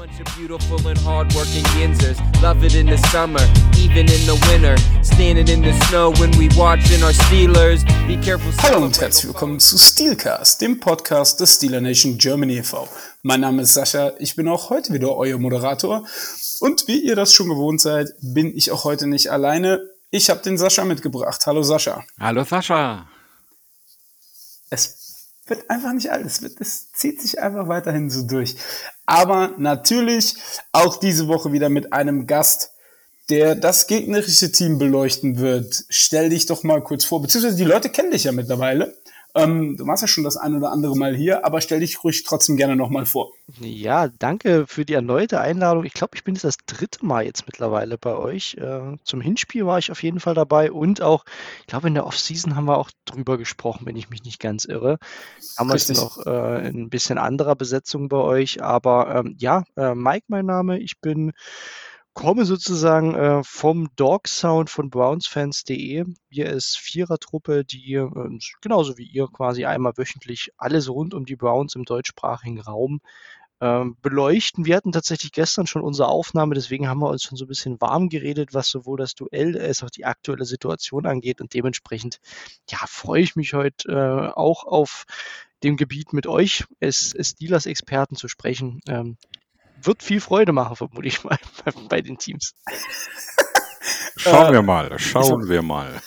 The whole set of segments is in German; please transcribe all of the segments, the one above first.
bunch of beautiful and hardworking Yinzers. Love it in the summer, even in the winter. Standing in the snow when we watching our Steelers. Be careful. Hallo und herzlich willkommen zu Steelcast, dem Podcast des Steeler Nation Germany e.V. Mein Name ist Sascha, ich bin auch heute wieder euer Moderator. Und wie ihr das schon gewohnt seid, bin ich auch heute nicht alleine. Ich habe den Sascha mitgebracht. Hallo Sascha. Hallo Sascha. Es wird einfach nicht alt. Es, wird, es zieht sich einfach weiterhin so durch. Aber natürlich auch diese Woche wieder mit einem Gast, der das gegnerische Team beleuchten wird. Stell dich doch mal kurz vor, beziehungsweise die Leute kennen dich ja mittlerweile. Ähm, du warst ja schon das ein oder andere Mal hier, aber stell dich ruhig trotzdem gerne nochmal vor. Ja, danke für die erneute Einladung. Ich glaube, ich bin jetzt das dritte Mal jetzt mittlerweile bei euch. Äh, zum Hinspiel war ich auf jeden Fall dabei und auch, ich glaube, in der Offseason haben wir auch drüber gesprochen, wenn ich mich nicht ganz irre. Damals Richtig. noch äh, ein bisschen anderer Besetzung bei euch, aber ähm, ja, äh, Mike mein Name. Ich bin komme sozusagen äh, vom Dog Sound von brownsfans.de. Hier ist Vierertruppe, die äh, genauso wie ihr quasi einmal wöchentlich alles rund um die Browns im deutschsprachigen Raum ähm, beleuchten. Wir hatten tatsächlich gestern schon unsere Aufnahme, deswegen haben wir uns schon so ein bisschen warm geredet, was sowohl das Duell als auch die aktuelle Situation angeht. Und dementsprechend, ja, freue ich mich heute äh, auch auf dem Gebiet mit euch als, Dealers-Experten zu sprechen. Ähm, wird viel Freude machen, vermute ich mal, bei, den Teams. Schauen wir mal, schauen wir mal.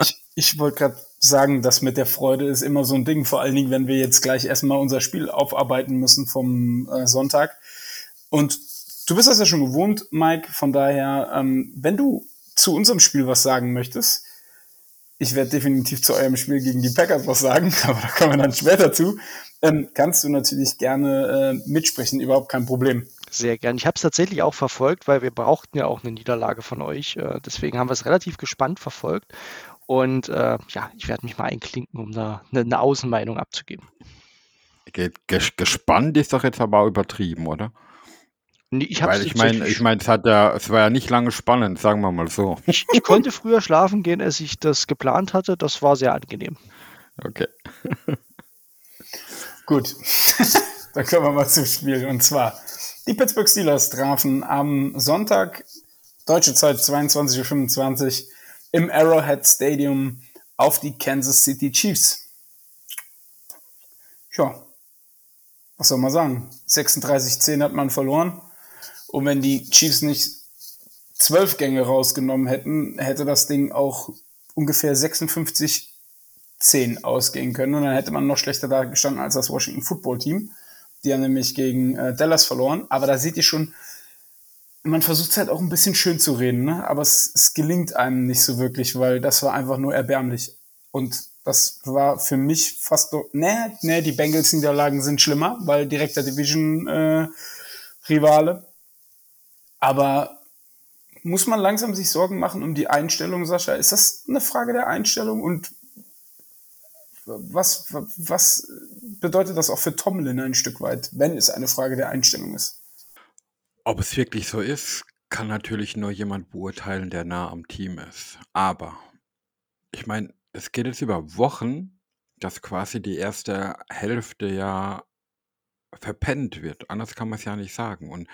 Ich, ich wollte gerade sagen, das mit der Freude ist immer so ein Ding, vor allen Dingen, wenn wir jetzt gleich erstmal unser Spiel aufarbeiten müssen vom äh, Sonntag. Und du bist das ja schon gewohnt, Mike, von daher, ähm, wenn du zu unserem Spiel was sagen möchtest, ich werde definitiv zu eurem Spiel gegen die Packers was sagen, aber da kommen wir dann später zu, ähm, kannst du natürlich gerne äh, mitsprechen, überhaupt kein Problem. Sehr gern. Ich habe es tatsächlich auch verfolgt, weil wir brauchten ja auch eine Niederlage von euch. Äh, deswegen haben wir es relativ gespannt verfolgt. Und äh, ja, ich werde mich mal einklinken, um da eine, eine Außenmeinung abzugeben. Ge- ges- Gespannt ist doch jetzt aber übertrieben, oder? Nee, ich habe Weil ich meine, ich meine, es hat ja, es war ja nicht lange spannend, sagen wir mal so. ich, ich konnte früher schlafen gehen, als ich das geplant hatte. Das war sehr angenehm. Okay. Gut, dann kommen wir mal zum Spiel. Und zwar, die Pittsburgh Steelers trafen am Sonntag, deutsche Zeit 22.25 Uhr, im Arrowhead Stadium auf die Kansas City Chiefs. Ja, was soll man sagen? 36-10 hat man verloren. Und wenn die Chiefs nicht zwölf Gänge rausgenommen hätten, hätte das Ding auch ungefähr 56 10 ausgehen können und dann hätte man noch schlechter da gestanden als das Washington Football Team. Die haben nämlich gegen äh, Dallas verloren. Aber da seht ihr schon, man versucht es halt auch ein bisschen schön zu reden, ne? aber es, es gelingt einem nicht so wirklich, weil das war einfach nur erbärmlich. Und das war für mich fast so, nee, nee, die Bengals-Niederlagen sind schlimmer, weil direkter Division-Rivale. aber muss man langsam sich Sorgen machen um die Einstellung, Sascha? Ist das eine Frage der Einstellung und was, was bedeutet das auch für Tomlin ein Stück weit, wenn es eine Frage der Einstellung ist? Ob es wirklich so ist, kann natürlich nur jemand beurteilen, der nah am Team ist. Aber ich meine, es geht jetzt über Wochen, dass quasi die erste Hälfte ja verpennt wird. Anders kann man es ja nicht sagen. Und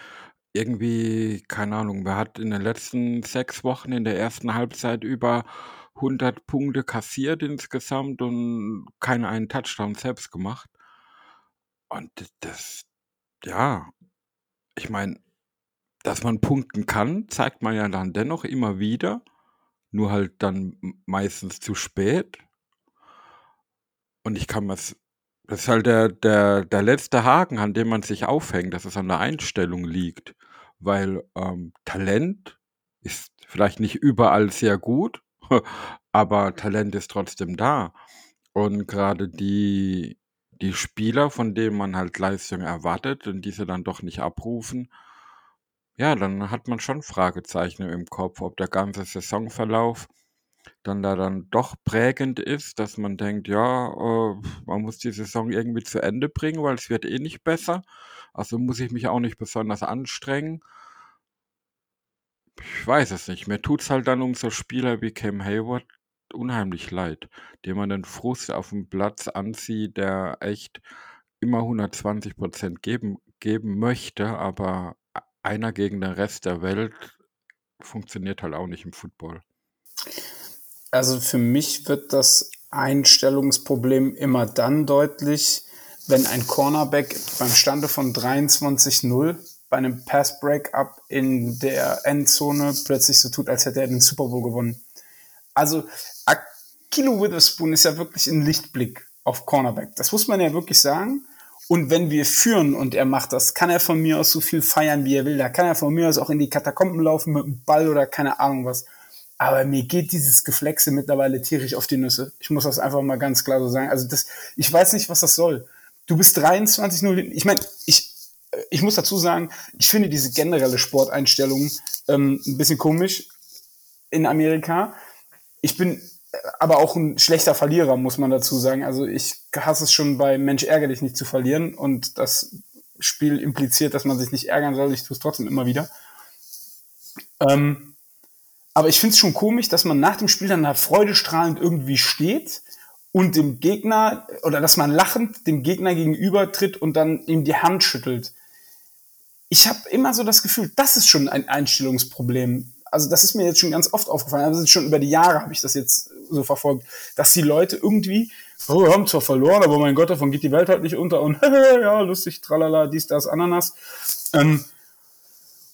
irgendwie, keine Ahnung, wer hat in den letzten sechs Wochen in der ersten Halbzeit über 100 Punkte kassiert insgesamt und keinen einen Touchdown selbst gemacht. Und das, ja, ich meine, dass man punkten kann, zeigt man ja dann dennoch immer wieder, nur halt dann meistens zu spät. Und ich kann mir das ist halt der, der, der letzte Haken, an dem man sich aufhängt, dass es an der Einstellung liegt. Weil ähm, Talent ist vielleicht nicht überall sehr gut, aber Talent ist trotzdem da. Und gerade die, die Spieler, von denen man halt Leistung erwartet und diese dann doch nicht abrufen, ja, dann hat man schon Fragezeichen im Kopf, ob der ganze Saisonverlauf dann da dann doch prägend ist, dass man denkt, ja, äh, man muss die Saison irgendwie zu Ende bringen, weil es wird eh nicht besser. Also muss ich mich auch nicht besonders anstrengen. Ich weiß es nicht. Mir tut's halt dann um so Spieler wie Cam Hayward unheimlich leid, dem man den Frust auf dem Platz anzieht, der echt immer 120 Prozent geben geben möchte, aber einer gegen den Rest der Welt funktioniert halt auch nicht im Football. Also für mich wird das Einstellungsproblem immer dann deutlich, wenn ein Cornerback beim Stande von 23-0 bei einem Pass-Breakup in der Endzone plötzlich so tut, als hätte er den Super Bowl gewonnen. Also Kilo Witherspoon ist ja wirklich ein Lichtblick auf Cornerback. Das muss man ja wirklich sagen. Und wenn wir führen und er macht das, kann er von mir aus so viel feiern, wie er will. Da kann er von mir aus auch in die Katakomben laufen mit dem Ball oder keine Ahnung was. Aber mir geht dieses Geflexe mittlerweile tierisch auf die Nüsse. Ich muss das einfach mal ganz klar so sagen. Also das, ich weiß nicht, was das soll. Du bist 23-0. Ich meine, ich, ich muss dazu sagen, ich finde diese generelle Sporteinstellung ähm, ein bisschen komisch in Amerika. Ich bin aber auch ein schlechter Verlierer, muss man dazu sagen. Also ich hasse es schon bei Mensch ärgere dich nicht zu verlieren und das Spiel impliziert, dass man sich nicht ärgern soll. Ich tue es trotzdem immer wieder. Ähm, aber ich finde es schon komisch, dass man nach dem Spiel dann da freudestrahlend irgendwie steht und dem Gegner oder dass man lachend dem Gegner gegenüber tritt und dann ihm die Hand schüttelt. Ich habe immer so das Gefühl, das ist schon ein Einstellungsproblem also das ist mir jetzt schon ganz oft aufgefallen, also schon über die Jahre habe ich das jetzt so verfolgt, dass die Leute irgendwie, oh, wir haben zwar verloren, aber mein Gott, davon geht die Welt halt nicht unter und ja, lustig, tralala, dies, das, Ananas. Ähm,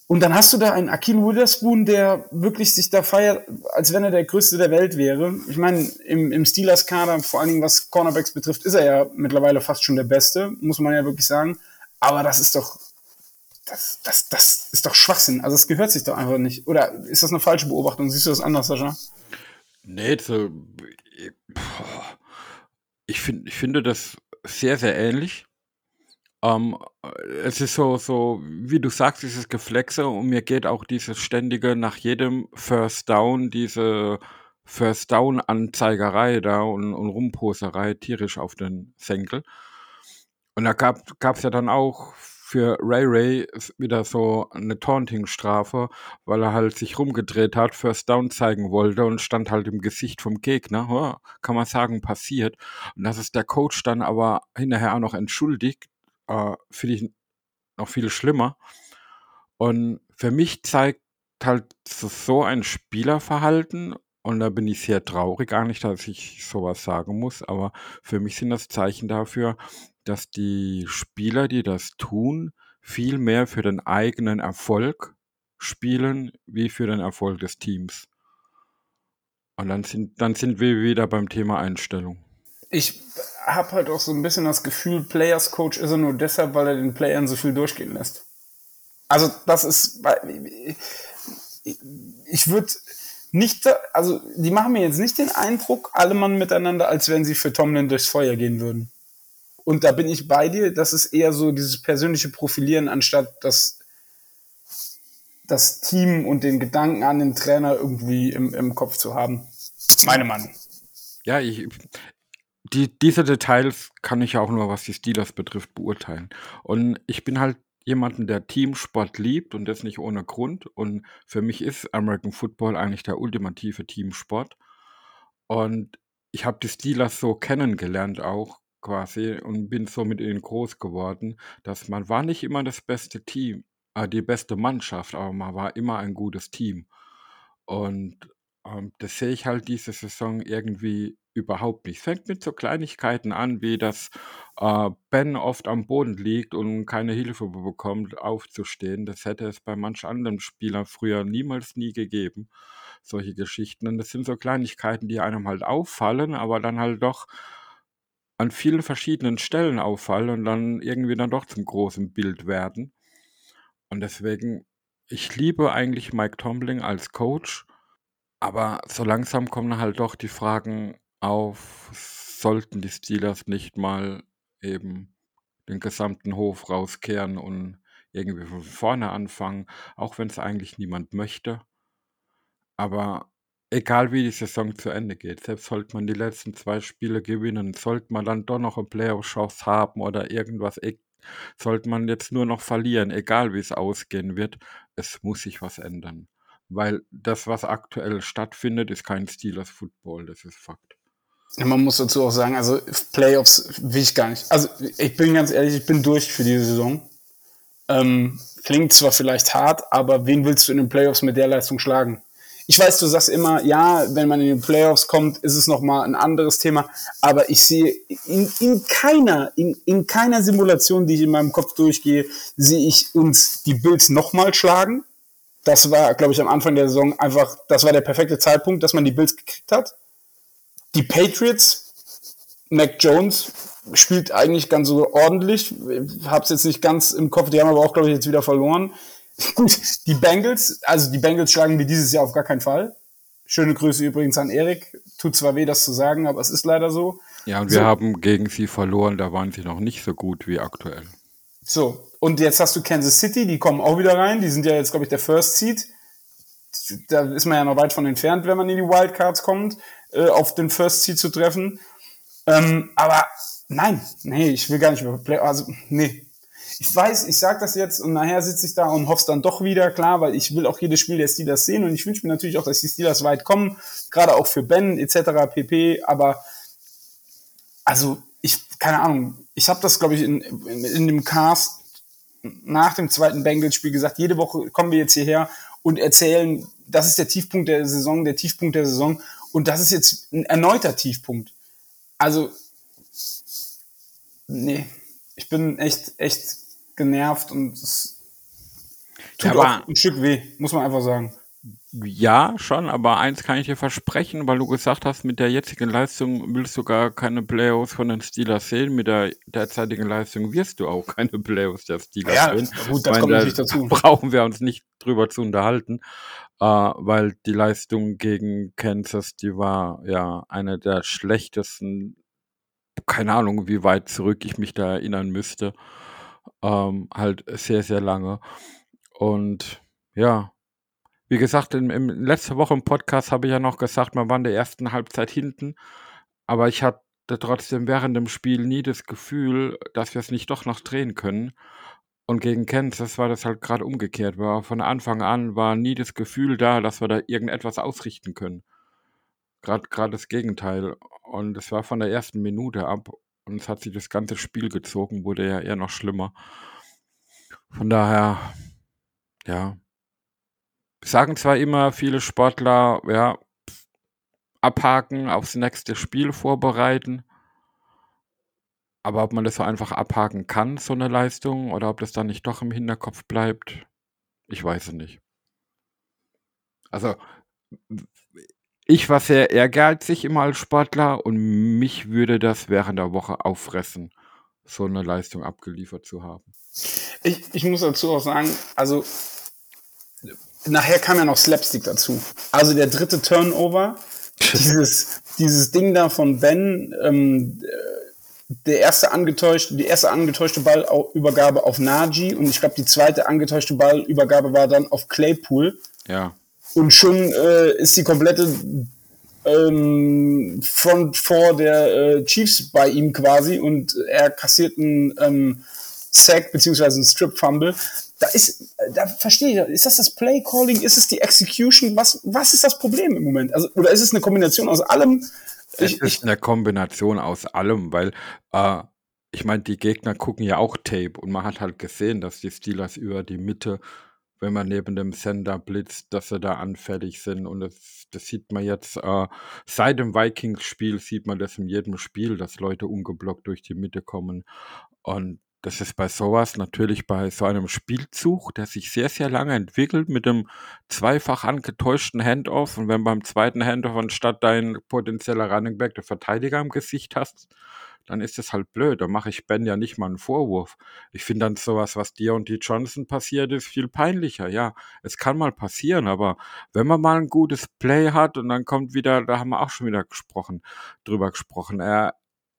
und dann hast du da einen Akin Witherspoon, der wirklich sich da feiert, als wenn er der Größte der Welt wäre. Ich meine, im, im Steelers-Kader, vor allen Dingen was Cornerbacks betrifft, ist er ja mittlerweile fast schon der Beste, muss man ja wirklich sagen. Aber das ist doch das, das, das ist doch Schwachsinn. Also es gehört sich doch einfach nicht. Oder ist das eine falsche Beobachtung? Siehst du das anders, Sascha? Nee, so, ich, find, ich finde das sehr, sehr ähnlich. Ähm, es ist so, so, wie du sagst, dieses Geflexe und mir geht auch dieses ständige nach jedem First Down, diese First Down Anzeigerei da und, und Rumposerei tierisch auf den Senkel. Und da gab es ja dann auch für Ray Ray wieder so eine Taunting-Strafe, weil er halt sich rumgedreht hat, First Down zeigen wollte und stand halt im Gesicht vom Gegner. Ja, kann man sagen, passiert. Und dass es der Coach dann aber hinterher auch noch entschuldigt, äh, finde ich noch viel schlimmer. Und für mich zeigt halt so ein Spielerverhalten und da bin ich sehr traurig, nicht, dass ich sowas sagen muss, aber für mich sind das Zeichen dafür, dass die Spieler, die das tun, viel mehr für den eigenen Erfolg spielen, wie für den Erfolg des Teams. Und dann sind, dann sind wir wieder beim Thema Einstellung. Ich habe halt auch so ein bisschen das Gefühl, Players Coach ist er nur deshalb, weil er den Playern so viel durchgehen lässt. Also das ist, ich würde nicht, also die machen mir jetzt nicht den Eindruck, alle Mann miteinander, als wenn sie für Tomlin durchs Feuer gehen würden. Und da bin ich bei dir, das ist eher so dieses persönliche Profilieren, anstatt das, das Team und den Gedanken an den Trainer irgendwie im, im Kopf zu haben. Meine Meinung. Ja, ich, die, diese Details kann ich auch nur, was die Steelers betrifft, beurteilen. Und ich bin halt jemanden, der Teamsport liebt und das nicht ohne Grund. Und für mich ist American Football eigentlich der ultimative Teamsport. Und ich habe die Steelers so kennengelernt auch quasi und bin so mit ihnen groß geworden, dass man war nicht immer das beste Team, äh, die beste Mannschaft, aber man war immer ein gutes Team. Und ähm, das sehe ich halt diese Saison irgendwie überhaupt nicht. Es fängt mit so Kleinigkeiten an, wie dass äh, Ben oft am Boden liegt und keine Hilfe bekommt, aufzustehen. Das hätte es bei manch anderen Spielern früher niemals nie gegeben. Solche Geschichten. Und das sind so Kleinigkeiten, die einem halt auffallen, aber dann halt doch an vielen verschiedenen Stellen auffallen und dann irgendwie dann doch zum großen Bild werden. Und deswegen, ich liebe eigentlich Mike Tomling als Coach, aber so langsam kommen halt doch die Fragen auf, sollten die Steelers nicht mal eben den gesamten Hof rauskehren und irgendwie von vorne anfangen, auch wenn es eigentlich niemand möchte. Aber egal wie die Saison zu Ende geht, selbst sollte man die letzten zwei Spiele gewinnen, sollte man dann doch noch eine Playoff-Chance haben oder irgendwas, e sollte man jetzt nur noch verlieren, egal wie es ausgehen wird, es muss sich was ändern. Weil das, was aktuell stattfindet, ist kein Steelers-Football, das ist Fakt. Man muss dazu auch sagen, also Playoffs will ich gar nicht. Also ich bin ganz ehrlich, ich bin durch für diese Saison. Ähm, klingt zwar vielleicht hart, aber wen willst du in den Playoffs mit der Leistung schlagen? Ich weiß, du sagst immer, ja, wenn man in den Playoffs kommt, ist es nochmal ein anderes Thema, aber ich sehe in, in keiner, in, in keiner Simulation, die ich in meinem Kopf durchgehe, sehe ich uns die Bills nochmal schlagen. Das war, glaube ich, am Anfang der Saison einfach, das war der perfekte Zeitpunkt, dass man die Bills gekriegt hat. Die Patriots, Mac Jones spielt eigentlich ganz so ordentlich. Hab's jetzt nicht ganz im Kopf, die haben aber auch, glaube ich, jetzt wieder verloren. Gut, die Bengals, also die Bengals schlagen wir dieses Jahr auf gar keinen Fall. Schöne Grüße übrigens an Erik. Tut zwar weh, das zu sagen, aber es ist leider so. Ja, und wir so. haben gegen sie verloren, da waren sie noch nicht so gut wie aktuell. So, und jetzt hast du Kansas City, die kommen auch wieder rein. Die sind ja jetzt, glaube ich, der First Seed. Da ist man ja noch weit von entfernt, wenn man in die Wildcards kommt, äh, auf den First Seed zu treffen. Ähm, aber nein, nee, ich will gar nicht mehr Play also nee. Ich weiß, ich sag das jetzt und nachher sitze ich da und hoffe dann doch wieder, klar, weil ich will auch jedes Spiel der Steelers sehen und ich wünsche mir natürlich auch, dass die Steelers weit kommen, gerade auch für Ben etc. pp. Aber also ich, keine Ahnung, ich habe das, glaube ich, in, in, in dem Cast nach dem zweiten Bengals-Spiel gesagt, jede Woche kommen wir jetzt hierher und erzählen, das ist der Tiefpunkt der Saison, der Tiefpunkt der Saison und das ist jetzt ein erneuter Tiefpunkt. Also nee, ich bin echt, echt genervt und es tut ja, auch ein Stück weh, muss man einfach sagen. Ja, schon, aber eins kann ich dir versprechen, weil du gesagt hast, mit der jetzigen Leistung willst du gar keine Playoffs von den Steelers sehen. Mit der derzeitigen Leistung wirst du auch keine Playoffs der Steelers ja, sehen. Gut, das kommt da natürlich dazu. Brauchen wir uns nicht drüber zu unterhalten, äh, weil die Leistung gegen Kansas, die war ja eine der schlechtesten keine Ahnung, wie weit zurück ich mich da erinnern müsste. Ähm, halt sehr, sehr lange. Und ja, wie gesagt, in, in letzte Woche im Podcast habe ich ja noch gesagt, man war in der ersten Halbzeit hinten, aber ich hatte trotzdem während dem Spiel nie das Gefühl, dass wir es nicht doch noch drehen können. Und gegen Kansas war das halt gerade umgekehrt. War von Anfang an war nie das Gefühl da, dass wir da irgendetwas ausrichten können. Gerade gerade das Gegenteil. Und es war von der ersten Minute ab und es hat sich das ganze Spiel gezogen, wurde ja eher noch schlimmer. Von daher, ja. Sagen zwar immer viele Sportler, ja, abhaken, aufs nächste Spiel vorbereiten. Aber ob man das so einfach abhaken kann, so eine Leistung, oder ob das dann nicht doch im Hinterkopf bleibt, ich weiß es nicht. Also, ich war sehr ehrgeizig immer als Sportler und mich würde das während der Woche auffressen, so eine Leistung abgeliefert zu haben. Ich, ich muss dazu auch sagen, also nachher kam ja noch Slapstick dazu. Also der dritte Turnover, dieses, dieses Ding da von Ben, ähm, der erste angetäuschte, die erste angetäuschte Ballübergabe auf Naji und ich glaube die zweite angetäuschte Ballübergabe war dann auf Claypool. Ja. Und schon äh, ist die komplette ähm, Front vor der äh, Chiefs bei ihm quasi und er kassiert einen ähm, Sack beziehungsweise einen Strip Fumble. Da ist, da verstehe ich, ist das das Play Calling, ist es die Execution? Was, was ist das Problem im Moment? Also, oder ist es eine Kombination aus allem? Ich, es ist eine Kombination aus allem, weil äh, ich meine, die Gegner gucken ja auch Tape und man hat halt gesehen, dass die Steelers über die Mitte wenn man neben dem Sender blitzt, dass sie da anfällig sind. Und das, das sieht man jetzt, äh, seit dem Vikings-Spiel sieht man das in jedem Spiel, dass Leute ungeblockt durch die Mitte kommen. Und das ist bei sowas natürlich bei so einem Spielzug, der sich sehr, sehr lange entwickelt mit dem zweifach angetäuschten Handoff. Und wenn beim zweiten Handoff anstatt dein potenzieller Running Back der Verteidiger im Gesicht hast, dann ist es halt blöd. Da mache ich Ben ja nicht mal einen Vorwurf. Ich finde dann sowas, was dir und die Johnson passiert, ist viel peinlicher. Ja, es kann mal passieren, aber wenn man mal ein gutes Play hat und dann kommt wieder, da haben wir auch schon wieder gesprochen, drüber gesprochen. Er,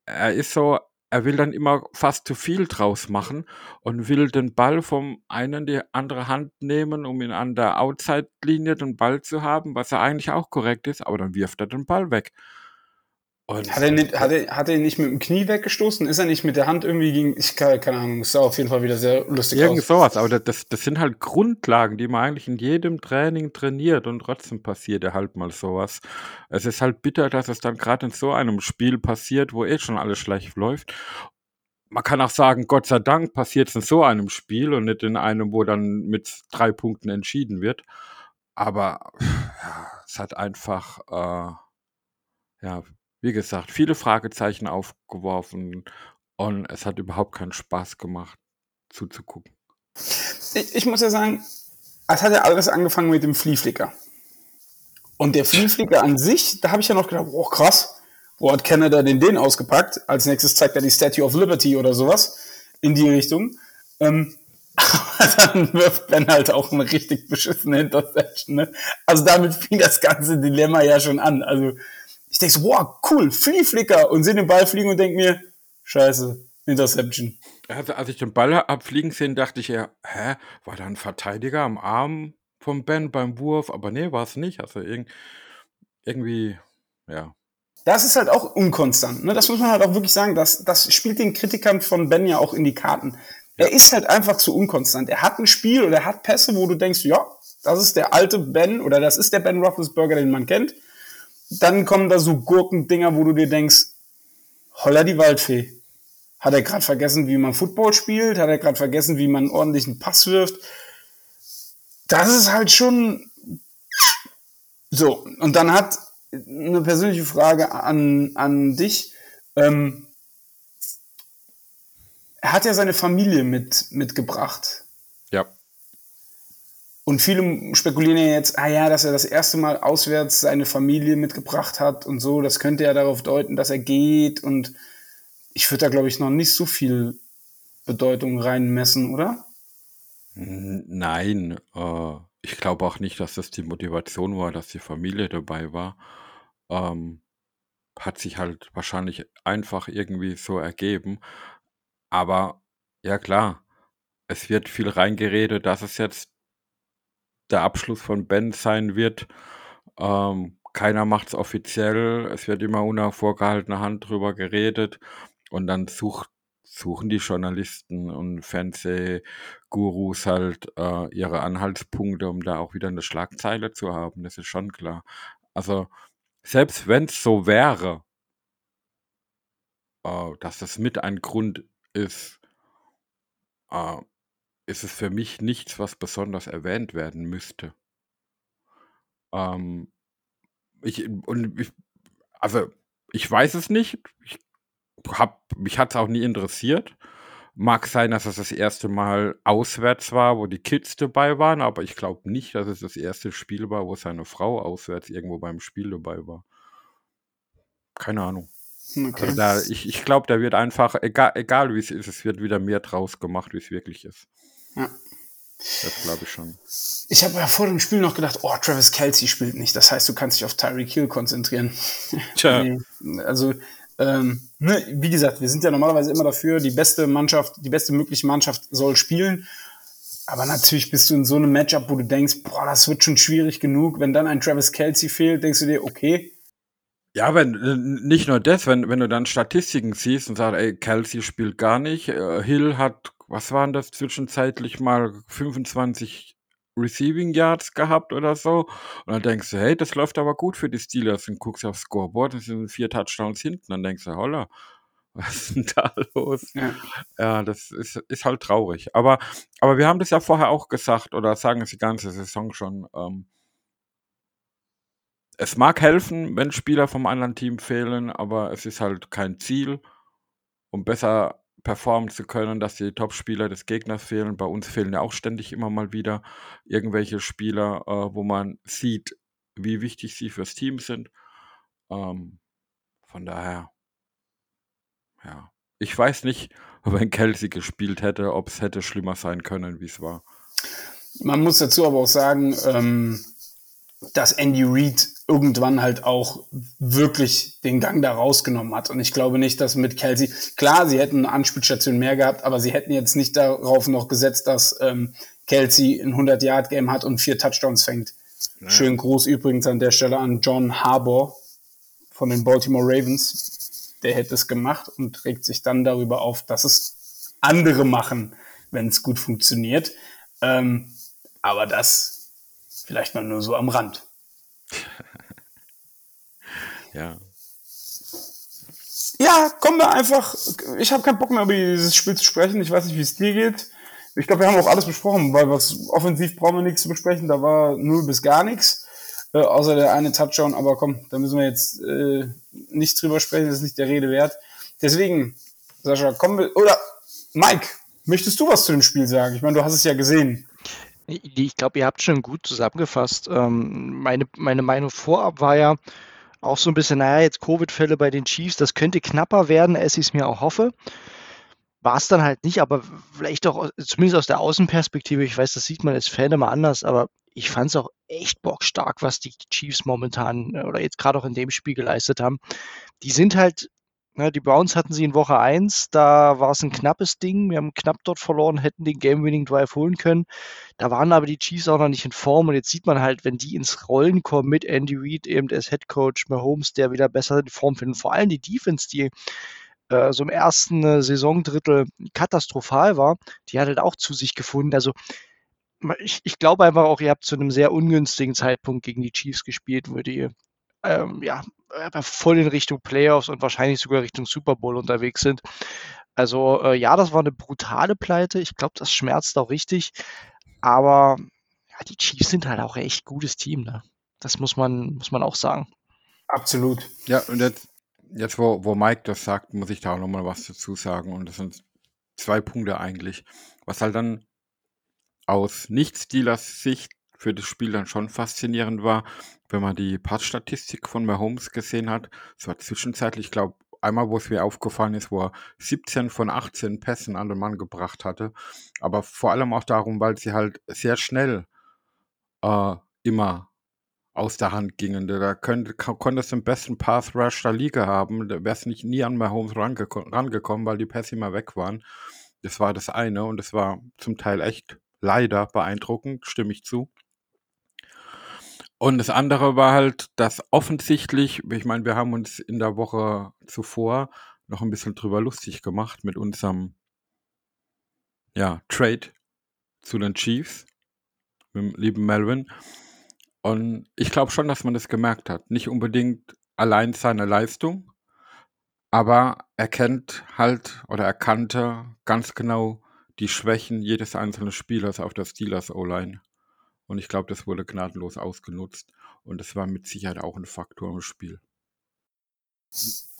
er ist so, er will dann immer fast zu viel draus machen und will den Ball vom einen die andere Hand nehmen, um ihn an der Outside-Linie den Ball zu haben, was ja eigentlich auch korrekt ist, aber dann wirft er den Ball weg. Und hat er, nicht, hat, er, hat er nicht mit dem Knie weggestoßen? Ist er nicht mit der Hand irgendwie gegen. Ich kann, keine Ahnung, es sah auf jeden Fall wieder sehr lustig Irgend aus. sowas, aber das, das sind halt Grundlagen, die man eigentlich in jedem Training trainiert und trotzdem passiert ja halt mal sowas. Es ist halt bitter, dass es dann gerade in so einem Spiel passiert, wo eh schon alles schlecht läuft. man kann auch sagen, Gott sei Dank passiert es in so einem Spiel und nicht in einem, wo dann mit drei Punkten entschieden wird. Aber ja, es hat einfach, äh, ja, wie gesagt, viele Fragezeichen aufgeworfen und es hat überhaupt keinen Spaß gemacht, zuzugucken. Ich, ich muss ja sagen, es hat ja alles angefangen mit dem Fliehflicker. Und der Fliehflicker an sich, da habe ich ja noch gedacht, oh krass, wo hat Canada den den ausgepackt? Als nächstes zeigt er die Statue of Liberty oder sowas in die Richtung. Ähm, aber dann wirft Ben halt auch eine richtig beschissene Interception. Ne? Also damit fing das ganze Dilemma ja schon an. Also ich denke so, wow, cool, Fliehflicker und sehe den Ball fliegen und denke mir, scheiße, Interception. Also, als ich den Ball abfliegen sehen, dachte ich ja, hä, war da ein Verteidiger am Arm von Ben beim Wurf? Aber nee, war es nicht. Also irg irgendwie, ja. Das ist halt auch unkonstant. Ne? Das muss man halt auch wirklich sagen. Das, das spielt den Kritikern von Ben ja auch in die Karten. Er ist halt einfach zu unkonstant. Er hat ein Spiel oder er hat Pässe, wo du denkst, ja, das ist der alte Ben oder das ist der Ben Roethlisberger, den man kennt. Dann kommen da so Gurkendinger, wo du dir denkst, holla die Waldfee. Hat er gerade vergessen, wie man Football spielt? Hat er gerade vergessen, wie man einen ordentlichen Pass wirft? Das ist halt schon so. Und dann hat eine persönliche Frage an, an dich. Ähm, er hat ja seine Familie mit, mitgebracht. Und viele spekulieren ja jetzt, ah ja, dass er das erste Mal auswärts seine Familie mitgebracht hat und so. Das könnte ja darauf deuten, dass er geht. Und ich würde da, glaube ich, noch nicht so viel Bedeutung reinmessen, oder? Nein, äh, ich glaube auch nicht, dass das die Motivation war, dass die Familie dabei war. Ähm, hat sich halt wahrscheinlich einfach irgendwie so ergeben. Aber ja klar, es wird viel reingeredet, dass es jetzt der Abschluss von Ben sein wird. Ähm, keiner macht es offiziell. Es wird immer unter vorgehaltener Hand drüber geredet. Und dann sucht, suchen die Journalisten und Fernsehgurus halt äh, ihre Anhaltspunkte, um da auch wieder eine Schlagzeile zu haben. Das ist schon klar. Also selbst wenn es so wäre, äh, dass das mit ein Grund ist, äh, ist es für mich nichts, was besonders erwähnt werden müsste. Ähm, ich, und ich, also ich weiß es nicht. Ich hab, mich hat es auch nie interessiert. Mag sein, dass es das erste Mal auswärts war, wo die Kids dabei waren, aber ich glaube nicht, dass es das erste Spiel war, wo seine Frau auswärts irgendwo beim Spiel dabei war. Keine Ahnung. Okay. Also da, ich ich glaube, da wird einfach, egal, egal wie es ist, es wird wieder mehr draus gemacht, wie es wirklich ist. Ja. Das glaube ich schon. Ich habe ja vor dem Spiel noch gedacht, oh, Travis Kelsey spielt nicht. Das heißt, du kannst dich auf Tyreek Hill konzentrieren. Tja. also, ähm, ne, wie gesagt, wir sind ja normalerweise immer dafür, die beste Mannschaft, die beste mögliche Mannschaft soll spielen. Aber natürlich bist du in so einem Matchup, wo du denkst, boah, das wird schon schwierig genug. Wenn dann ein Travis Kelsey fehlt, denkst du dir, okay. Ja, wenn äh, nicht nur das, wenn, wenn du dann Statistiken siehst und sagst, ey, Kelsey spielt gar nicht, äh, Hill hat, was waren das zwischenzeitlich mal 25 Receiving Yards gehabt oder so. Und dann denkst du, hey, das läuft aber gut für die Steelers. Und guckst aufs Scoreboard, das sind vier Touchdowns hinten. Dann denkst du, holla, was ist denn da los? Ja, ja das ist, ist halt traurig. Aber, aber wir haben das ja vorher auch gesagt oder sagen es die ganze Saison schon. Ähm, es mag helfen, wenn Spieler vom anderen Team fehlen, aber es ist halt kein Ziel, um besser performen zu können, dass die Top-Spieler des Gegners fehlen. Bei uns fehlen ja auch ständig immer mal wieder irgendwelche Spieler, äh, wo man sieht, wie wichtig sie fürs Team sind. Ähm, von daher, ja. Ich weiß nicht, wenn Kelsey gespielt hätte, ob es hätte schlimmer sein können, wie es war. Man muss dazu aber auch sagen, ähm, dass Andy Reid irgendwann halt auch wirklich den Gang da rausgenommen hat. Und ich glaube nicht, dass mit Kelsey, klar, sie hätten eine Anspielstation mehr gehabt, aber sie hätten jetzt nicht darauf noch gesetzt, dass ähm, Kelsey ein 100-Yard-Game hat und vier Touchdowns fängt. Ja. Schönen Gruß übrigens an der Stelle an John Harbour von den Baltimore Ravens. Der hätte es gemacht und regt sich dann darüber auf, dass es andere machen, wenn es gut funktioniert. Ähm, aber das vielleicht mal nur so am Rand. ja. ja, kommen wir einfach. Ich habe keinen Bock mehr über dieses Spiel zu sprechen. Ich weiß nicht, wie es dir geht. Ich glaube, wir haben auch alles besprochen, weil was offensiv brauchen wir nichts zu besprechen. Da war null bis gar nichts. Äh, außer der eine Touchdown. Aber komm, da müssen wir jetzt äh, nicht drüber sprechen. Das ist nicht der Rede wert. Deswegen, Sascha, kommen wir. Oder Mike, möchtest du was zu dem Spiel sagen? Ich meine, du hast es ja gesehen. Ich glaube, ihr habt schon gut zusammengefasst. Ähm, meine, meine Meinung vorab war ja auch so ein bisschen, naja, jetzt Covid-Fälle bei den Chiefs, das könnte knapper werden, als ich es mir auch hoffe. War es dann halt nicht, aber vielleicht auch, zumindest aus der Außenperspektive, ich weiß, das sieht man als Fan immer anders, aber ich fand es auch echt bockstark, was die Chiefs momentan äh, oder jetzt gerade auch in dem Spiel geleistet haben. Die sind halt die Browns hatten sie in Woche 1, da war es ein knappes Ding. Wir haben knapp dort verloren, hätten den Game-Winning-Drive holen können. Da waren aber die Chiefs auch noch nicht in Form und jetzt sieht man halt, wenn die ins Rollen kommen mit Andy Reid eben als Head Coach, Mahomes, der wieder besser in Form findet. Vor allem die Defense, die äh, so im ersten äh, Saisondrittel katastrophal war, die hat halt auch zu sich gefunden. Also ich, ich glaube einfach auch, ihr habt zu einem sehr ungünstigen Zeitpunkt gegen die Chiefs gespielt, wo die ähm, ja, voll in Richtung Playoffs und wahrscheinlich sogar Richtung Super Bowl unterwegs sind. Also äh, ja, das war eine brutale Pleite. Ich glaube, das schmerzt auch richtig. Aber ja, die Chiefs sind halt auch ein echt gutes Team. Ne? Das muss man, muss man auch sagen. Absolut. Ja, und jetzt, jetzt wo, wo Mike das sagt, muss ich da auch nochmal was dazu sagen. Und das sind zwei Punkte eigentlich. Was halt dann aus Nicht-Steelers Sicht für das Spiel dann schon faszinierend war, wenn man die Passstatistik von Mahomes gesehen hat. Es war zwischenzeitlich, ich glaube, einmal, wo es mir aufgefallen ist, wo er 17 von 18 Pässen an den Mann gebracht hatte. Aber vor allem auch darum, weil sie halt sehr schnell äh, immer aus der Hand gingen. Da könnte, konntest du den besten Path Rush der Liga haben. Da wärst nicht nie an Mahomes rangeko rangekommen, weil die Pässe immer weg waren. Das war das eine und das war zum Teil echt leider beeindruckend, stimme ich zu. Und das andere war halt, dass offensichtlich, ich meine, wir haben uns in der Woche zuvor noch ein bisschen drüber lustig gemacht mit unserem ja, Trade zu den Chiefs, mit dem lieben Melvin. Und ich glaube schon, dass man das gemerkt hat. Nicht unbedingt allein seine Leistung, aber er kennt halt oder erkannte ganz genau die Schwächen jedes einzelnen Spielers auf der Steelers O-Line. Und ich glaube, das wurde gnadenlos ausgenutzt. Und das war mit Sicherheit auch ein Faktor im Spiel.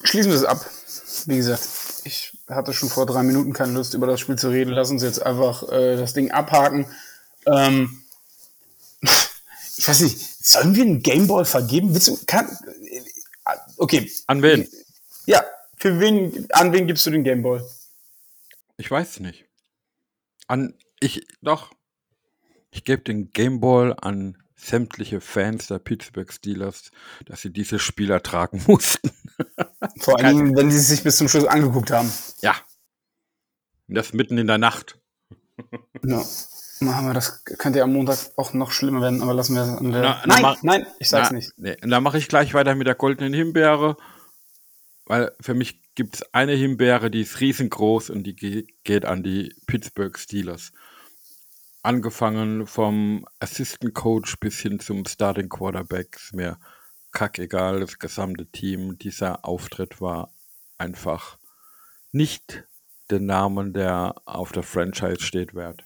Schließen wir es ab. Wie gesagt, ich hatte schon vor drei Minuten keine Lust, über das Spiel zu reden. Lass uns jetzt einfach äh, das Ding abhaken. Ähm, ich weiß nicht, sollen wir einen Gameball vergeben? Willst du, kann, äh, okay. An wen? Ja, für wen, an wen gibst du den Gameball? Ich weiß es nicht. An, ich, doch, ich gebe den Gameball an sämtliche Fans der Pittsburgh Steelers, dass sie diese Spieler tragen mussten. Vor allem, wenn sie sich bis zum Schluss angeguckt haben. Ja. Und das mitten in der Nacht. Ja. Machen wir das könnte ja am Montag auch noch schlimmer werden, aber lassen wir es an der. Na, nein, nein, ich sag's na, nicht. Nee. Und dann mache ich gleich weiter mit der goldenen Himbeere, weil für mich gibt es eine Himbeere, die ist riesengroß und die geht an die Pittsburgh Steelers angefangen vom Assistant Coach bis hin zum Starting Quarterback, ist mir kackegal, das gesamte Team. Dieser Auftritt war einfach nicht den Namen, der auf der Franchise steht, wert.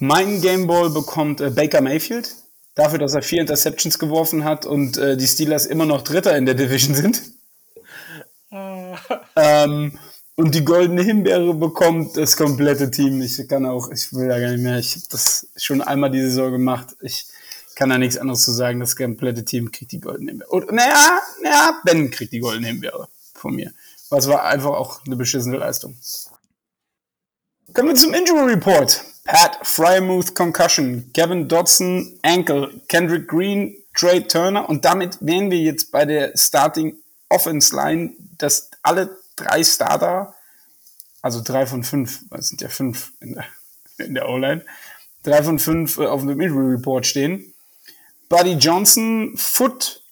Mein Gameball bekommt äh, Baker Mayfield dafür, dass er vier Interceptions geworfen hat und äh, die Steelers immer noch Dritter in der Division sind. ähm, und die goldene Himbeere bekommt das komplette Team. Ich kann auch, ich will da gar nicht mehr. Ich habe das schon einmal diese Saison gemacht. Ich kann da nichts anderes zu sagen. Das komplette Team kriegt die goldene Himbeere. Und, naja, naja, Ben kriegt die goldene Himbeere von mir. Was war einfach auch eine beschissene Leistung. Kommen wir zum Injury Report. Pat Frymouth Concussion, Kevin Dodson Ankle, Kendrick Green, Trey Turner und damit wären wir jetzt bei der Starting Offense Line, dass alle drei Starter, also drei von fünf, es sind ja fünf in der, in der O-Line, drei von fünf äh, auf dem Injury Report stehen. Buddy Johnson, Foot,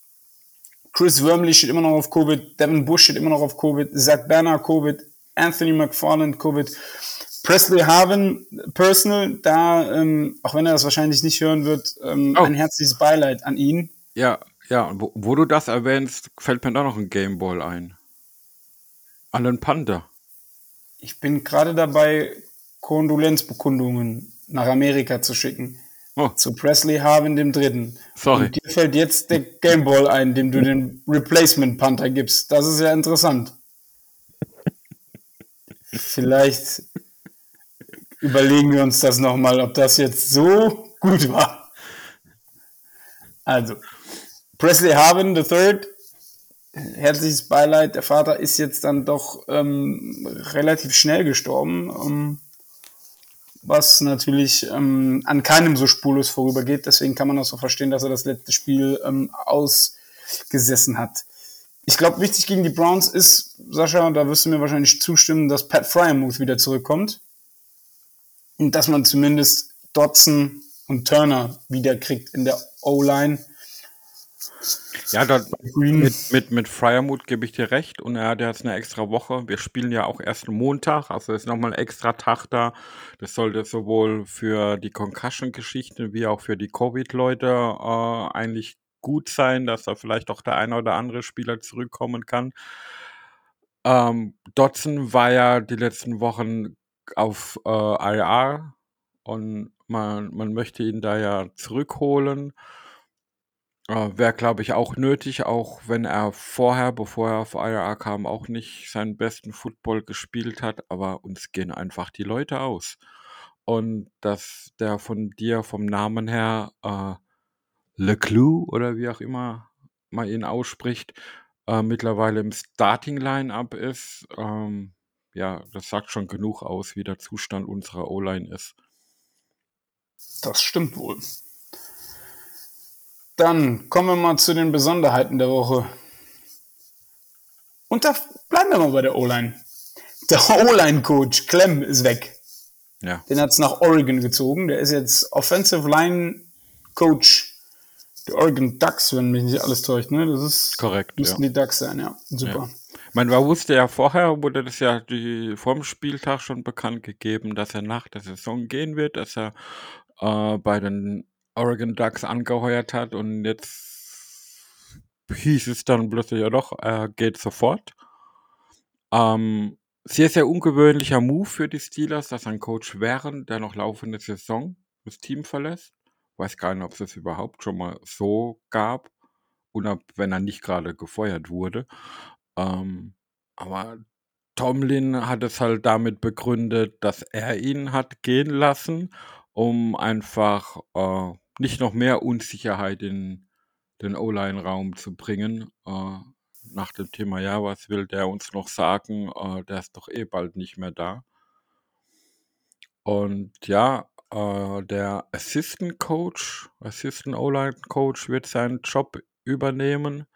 Chris Wormley steht immer noch auf Covid, Devin Bush steht immer noch auf Covid, Zach Banner Covid, Anthony McFarland Covid, Presley Harvin Personal, da, ähm, auch wenn er das wahrscheinlich nicht hören wird, ähm, oh. ein herzliches Beileid an ihn. Ja, ja, und wo, wo, du das erwähnst, fällt mir da noch ein Gameball ein. Alan Panda. Ich bin gerade dabei, Kondolenzbekundungen nach Amerika zu schicken. Oh. Zu Presley Harvin dem Dritten. Sorry. Und dir fällt jetzt der Gameball ein, dem du den Replacement Panther gibst. Das ist ja interessant. Vielleicht überlegen wir uns das nochmal, ob das jetzt so gut war. Also, Presley Harvin III, herzliches Beileid. Der Vater ist jetzt dann doch ähm, relativ schnell gestorben, ähm, was natürlich ähm, an keinem so spurlos vorübergeht. Deswegen kann man auch so verstehen, dass er das letzte Spiel ähm, ausgesessen hat. Ich glaube, wichtig gegen die Browns ist, Sascha, da wirst du mir wahrscheinlich zustimmen, dass Pat Fryermuth wieder zurückkommt. Und dass man zumindest Dodson und Turner wieder kriegt in der O-Line. Ja, da, mit, mit, mit Fryermuth gebe ich dir recht. Und er hat jetzt eine extra Woche. Wir spielen ja auch erst Montag, also ist nochmal ein extra Tag da. Das sollte sowohl für die Concussion-Geschichten wie auch für die Covid-Leute äh, eigentlich gut sein, dass da vielleicht auch der eine oder andere Spieler zurückkommen kann. Ähm, Dodson war ja die letzten Wochen auf äh, IR und man, man möchte ihn da ja zurückholen. Äh, Wäre, glaube ich, auch nötig, auch wenn er vorher, bevor er auf IR kam, auch nicht seinen besten Football gespielt hat. Aber uns gehen einfach die Leute aus. Und dass der von dir vom Namen her äh, Leclue oder wie auch immer man ihn ausspricht, äh, mittlerweile im Starting-Line-Up ist, ähm, ja, das sagt schon genug aus, wie der Zustand unserer O-Line ist. Das stimmt wohl. Dann kommen wir mal zu den Besonderheiten der Woche. Und da bleiben wir mal bei der O-Line. Der O-Line-Coach Clem ist weg. Ja. Den hat es nach Oregon gezogen. Der ist jetzt Offensive Line Coach der Oregon Ducks, wenn mich nicht alles täuscht. Ne? Das ist Korrekt, Müssten ja. die Ducks sein, ja. Super. Meine, man wusste ja vorher, wurde das ja die, vorm Spieltag schon bekannt gegeben, dass er nach der Saison gehen wird, dass er äh, bei den Oregon Ducks angeheuert hat und jetzt hieß es dann plötzlich ja doch, er geht sofort. Ähm, sehr, sehr ungewöhnlicher Move für die Steelers, dass ein Coach während der noch laufenden Saison das Team verlässt. Weiß gar nicht, ob es das überhaupt schon mal so gab. Und ob, wenn er nicht gerade gefeuert wurde. Ähm, aber Tomlin hat es halt damit begründet, dass er ihn hat gehen lassen, um einfach äh, nicht noch mehr Unsicherheit in den O-Line-Raum zu bringen. Äh, nach dem Thema, ja, was will der uns noch sagen? Äh, der ist doch eh bald nicht mehr da. Und ja, äh, der Assistant Coach, Assistant O-Line Coach wird seinen Job übernehmen.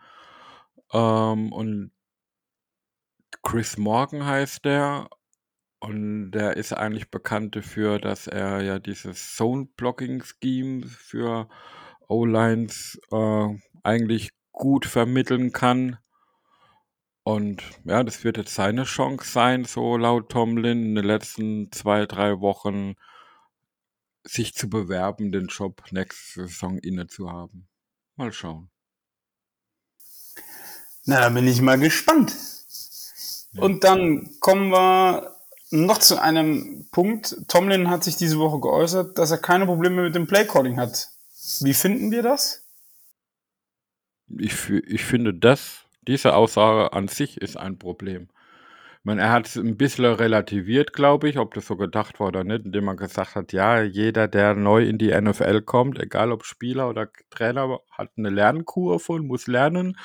Ähm, und Chris Morgan heißt der. Und der ist eigentlich bekannt dafür, dass er ja dieses Zone-Blocking-Scheme für O-Lines äh, eigentlich gut vermitteln kann. Und ja, das wird jetzt seine Chance sein, so laut Tomlin, in den letzten zwei, drei Wochen sich zu bewerben, den Job nächste Saison inne zu haben. Mal schauen. Na, da bin ich mal gespannt. Und dann kommen wir noch zu einem Punkt. Tomlin hat sich diese Woche geäußert, dass er keine Probleme mit dem Playcalling hat. Wie finden wir das? Ich, ich finde, das, diese Aussage an sich ist ein Problem. Meine, er hat es ein bisschen relativiert, glaube ich, ob das so gedacht war oder nicht, indem er gesagt hat, ja, jeder, der neu in die NFL kommt, egal ob Spieler oder Trainer, hat eine Lernkurve und muss lernen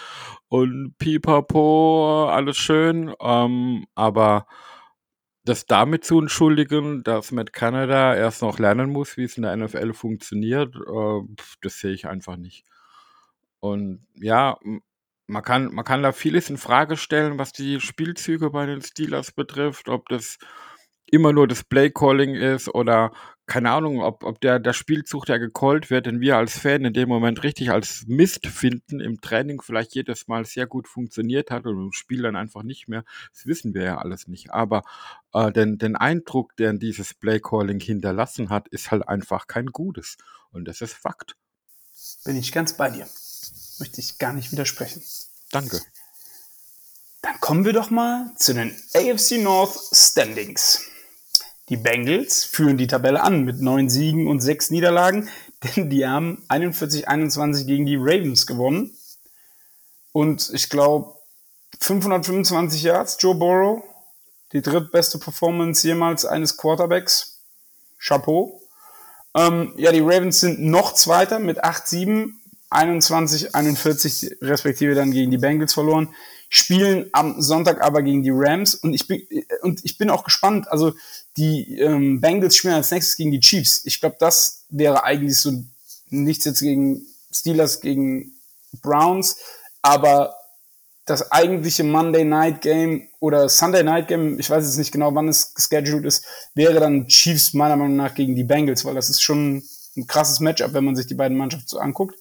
und pipapo, alles schön, ähm, aber das damit zu entschuldigen, dass Matt Canada erst noch lernen muss, wie es in der NFL funktioniert, äh, pf, das sehe ich einfach nicht. Und ja, man kann, man kann da vieles in Frage stellen, was die Spielzüge bei den Steelers betrifft, ob das immer nur das Play-Calling ist oder keine Ahnung, ob, ob der, der Spielzug, der gecallt wird, den wir als Fan in dem Moment richtig als Mist finden, im Training vielleicht jedes Mal sehr gut funktioniert hat und im Spiel dann einfach nicht mehr. Das wissen wir ja alles nicht. Aber äh, den, den Eindruck, den dieses Play-Calling hinterlassen hat, ist halt einfach kein gutes. Und das ist Fakt. Bin ich ganz bei dir. Möchte ich gar nicht widersprechen. Danke. Dann kommen wir doch mal zu den AFC North Standings. Die Bengals führen die Tabelle an mit neun Siegen und sechs Niederlagen, denn die haben 41-21 gegen die Ravens gewonnen. Und ich glaube, 525 Yards, Joe Burrow, die drittbeste Performance jemals eines Quarterbacks. Chapeau. Ähm, ja, die Ravens sind noch Zweiter mit 8-7, 21-41 respektive dann gegen die Bengals verloren spielen am Sonntag aber gegen die Rams und ich bin und ich bin auch gespannt. Also die ähm, Bengals spielen als nächstes gegen die Chiefs. Ich glaube, das wäre eigentlich so nichts jetzt gegen Steelers gegen Browns, aber das eigentliche Monday Night Game oder Sunday Night Game, ich weiß jetzt nicht genau, wann es gescheduled ist, wäre dann Chiefs meiner Meinung nach gegen die Bengals, weil das ist schon ein krasses Matchup, wenn man sich die beiden Mannschaften so anguckt.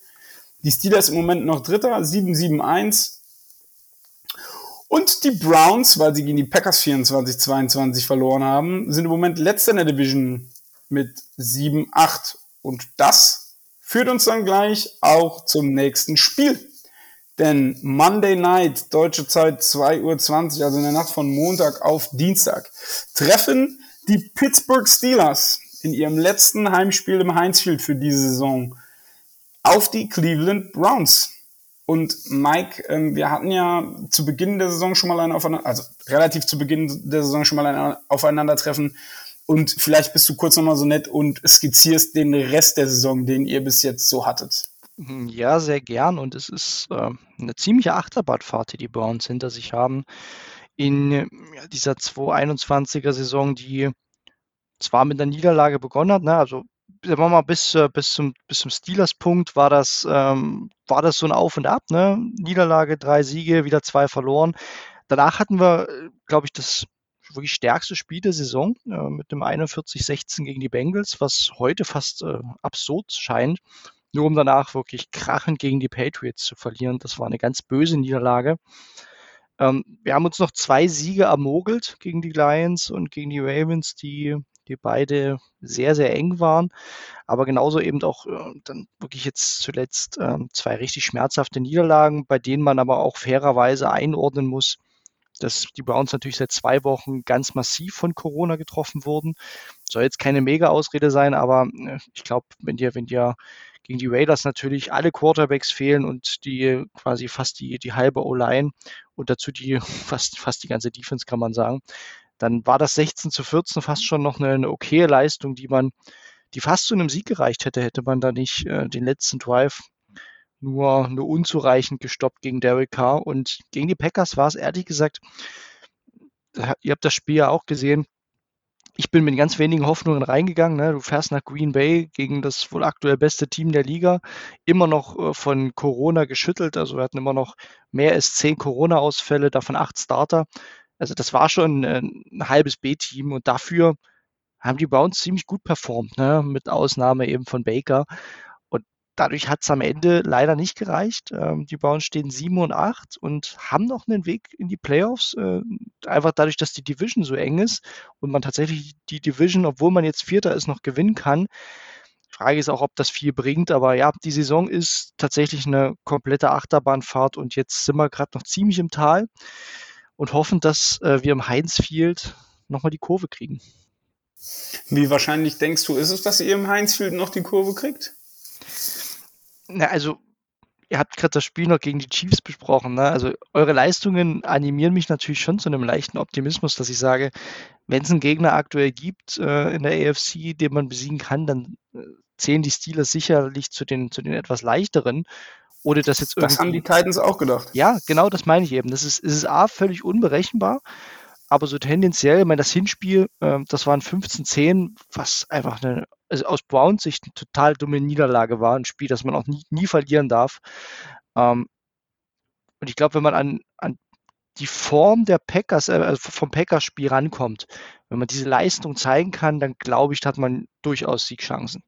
Die Steelers im Moment noch Dritter, 7-7-1. Und die Browns, weil sie gegen die Packers 24-22 verloren haben, sind im Moment letzter in der Division mit 7-8. Und das führt uns dann gleich auch zum nächsten Spiel. Denn Monday Night, deutsche Zeit 2.20 Uhr, also in der Nacht von Montag auf Dienstag, treffen die Pittsburgh Steelers in ihrem letzten Heimspiel im Heinz Field für diese Saison auf die Cleveland Browns. Und Mike, ähm, wir hatten ja zu Beginn der Saison schon mal ein Aufeinander, also relativ zu Beginn der Saison schon mal ein Aufeinandertreffen. Und vielleicht bist du kurz nochmal so nett und skizzierst den Rest der Saison, den ihr bis jetzt so hattet. Hm, ja, sehr gern. Und es ist äh, eine ziemliche Achterbahnfahrt, die die Browns hinter sich haben. In ja, dieser 221er Saison, die zwar mit einer Niederlage begonnen hat, ne, also sagen wir mal, bis, äh, bis zum, bis zum Steelers-Punkt war das, ähm, war das so ein Auf und Ab. Ne? Niederlage, drei Siege, wieder zwei verloren. Danach hatten wir, äh, glaube ich, das wirklich stärkste Spiel der Saison äh, mit dem 41-16 gegen die Bengals, was heute fast äh, absurd scheint. Nur um danach wirklich krachend gegen die Patriots zu verlieren. Das war eine ganz böse Niederlage. Ähm, wir haben uns noch zwei Siege ermogelt gegen die Lions und gegen die Ravens, die die beide sehr, sehr eng waren. Aber genauso eben auch äh, dann wirklich jetzt zuletzt äh, zwei richtig schmerzhafte Niederlagen, bei denen man aber auch fairerweise einordnen muss, dass die Browns natürlich seit zwei Wochen ganz massiv von Corona getroffen wurden. Soll jetzt keine Mega-Ausrede sein, aber äh, ich glaube, wenn dir, wenn dir gegen die Raiders natürlich alle Quarterbacks fehlen und die quasi fast die, die halbe O-Line und dazu die fast, fast die ganze Defense, kann man sagen, dann war das 16 zu 14 fast schon noch eine, eine okaye Leistung, die man, die fast zu einem Sieg gereicht hätte, hätte man da nicht äh, den letzten Drive nur, nur unzureichend gestoppt gegen Derek Carr. Und gegen die Packers war es ehrlich gesagt, ihr habt das Spiel ja auch gesehen, ich bin mit ganz wenigen Hoffnungen reingegangen. Ne? Du fährst nach Green Bay gegen das wohl aktuell beste Team der Liga, immer noch äh, von Corona geschüttelt. Also wir hatten immer noch mehr als zehn Corona-Ausfälle, davon acht Starter. Also das war schon ein, ein halbes B-Team und dafür haben die Browns ziemlich gut performt, ne? mit Ausnahme eben von Baker. Und dadurch hat es am Ende leider nicht gereicht. Ähm, die Browns stehen 7 und 8 und haben noch einen Weg in die Playoffs, äh, einfach dadurch, dass die Division so eng ist und man tatsächlich die Division, obwohl man jetzt Vierter ist, noch gewinnen kann. Die Frage ist auch, ob das viel bringt, aber ja, die Saison ist tatsächlich eine komplette Achterbahnfahrt und jetzt sind wir gerade noch ziemlich im Tal und hoffen, dass äh, wir im Heinz Field nochmal die Kurve kriegen. Wie wahrscheinlich denkst du, ist es, dass ihr im Heinz Field noch die Kurve kriegt? Na, also ihr habt gerade das Spiel noch gegen die Chiefs besprochen. Ne? Also eure Leistungen animieren mich natürlich schon zu einem leichten Optimismus, dass ich sage, wenn es einen Gegner aktuell gibt äh, in der AFC, den man besiegen kann, dann äh, zählen die Steelers sicherlich zu den, zu den etwas leichteren. Ohne das jetzt irgendwie. Das haben die Titans auch gedacht. Ja, genau, das meine ich eben. Das ist, ist A, völlig unberechenbar, aber so tendenziell, ich meine, das Hinspiel, äh, das waren 15-10, was einfach eine, also aus Browns Sicht eine total dumme Niederlage war, ein Spiel, das man auch nie, nie verlieren darf. Ähm, und ich glaube, wenn man an, an die Form der Packers, äh, also vom Packers-Spiel rankommt, wenn man diese Leistung zeigen kann, dann glaube ich, hat man durchaus Siegchancen.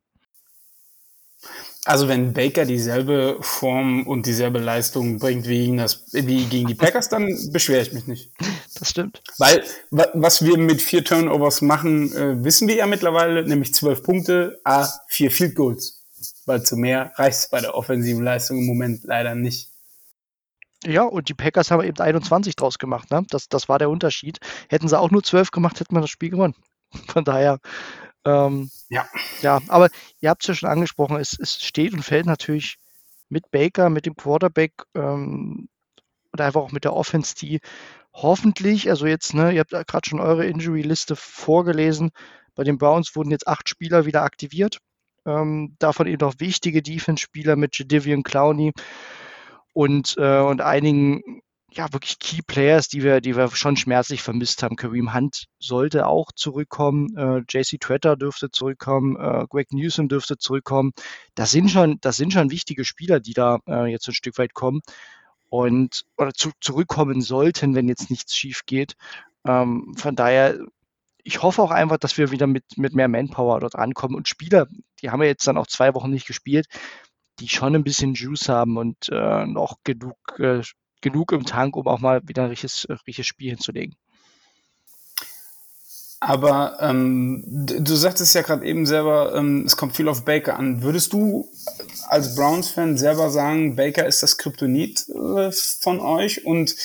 Also wenn Baker dieselbe Form und dieselbe Leistung bringt wie gegen, das, wie gegen die Packers, dann beschwere ich mich nicht. Das stimmt. Weil was wir mit vier Turnovers machen, äh, wissen wir ja mittlerweile, nämlich zwölf Punkte, a vier Field Goals. Weil zu mehr reicht es bei der offensiven Leistung im Moment leider nicht. Ja, und die Packers haben eben 21 draus gemacht. Ne? Das, das war der Unterschied. Hätten sie auch nur 12 gemacht, hätten wir das Spiel gewonnen. Von daher, ähm, Ja. ja, aber ihr habt es ja schon angesprochen, es, es steht und fällt natürlich mit Baker, mit dem Quarterback ähm, oder einfach auch mit der Offense, die hoffentlich, also jetzt, ne, ihr habt gerade schon eure Injury-Liste vorgelesen. Bei den Browns wurden jetzt acht Spieler wieder aktiviert. Ähm, davon eben auch wichtige Defense-Spieler mit Jadivian Clowney und, äh, und einigen ja, wirklich Key Players, die wir, die wir schon schmerzlich vermisst haben. Kareem Hunt sollte auch zurückkommen, äh, JC Tretter dürfte zurückkommen, äh, Greg Newsom dürfte zurückkommen. Das sind schon, das sind schon wichtige Spieler, die da äh, jetzt ein Stück weit kommen und oder zu, zurückkommen sollten, wenn jetzt nichts schief geht. Ähm, von daher, ich hoffe auch einfach, dass wir wieder mit, mit mehr Manpower dort rankommen und Spieler, die haben ja jetzt dann auch zwei Wochen nicht gespielt, die schon ein bisschen Juice haben und äh, noch genug, äh, genug im Tank, um auch mal wieder ein richtiges, äh, richtiges Spiel hinzulegen. Aber ähm, du sagtest ja gerade eben selber, ähm, es kommt viel auf Baker an. Würdest du als Browns-Fan selber sagen, Baker ist das Kryptonit äh, von euch? Und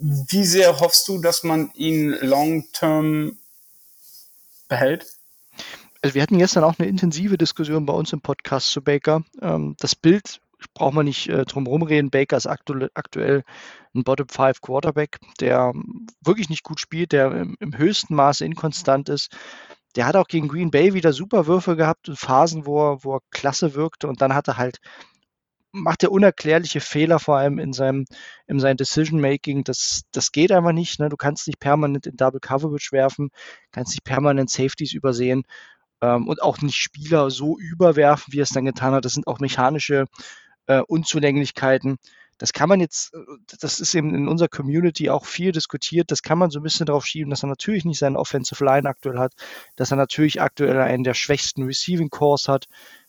wie sehr hoffst du, dass man ihn long-term behält? Also wir hatten gestern auch eine intensive Diskussion bei uns im Podcast zu Baker. Ähm, das Bild braucht man nicht äh, drum rumreden. Baker ist aktu aktuell ein Bottom Five Quarterback, der wirklich nicht gut spielt, der im, im, höchsten Maße inkonstant ist. Der hat auch gegen Green Bay wieder super Würfe gehabt und Phasen, wo er, wo er klasse wirkte und dann hat er halt macht er unerklärliche Fehler, vor allem in seinem, in seinem Decision-Making. Das, das geht einfach nicht. Ne? Du kannst nicht permanent in Double Coverage werfen, kannst nicht permanent Safeties übersehen ähm, und auch nicht Spieler so überwerfen, wie er es dann getan hat. Das sind auch mechanische äh, Unzulänglichkeiten. Das kann man jetzt, äh, das ist eben in unserer Community auch viel diskutiert, das kann man so ein bisschen darauf schieben, dass er natürlich nicht seine Offensive Line aktuell hat, dass er natürlich aktuell einen der schwächsten Receiving Cores hat,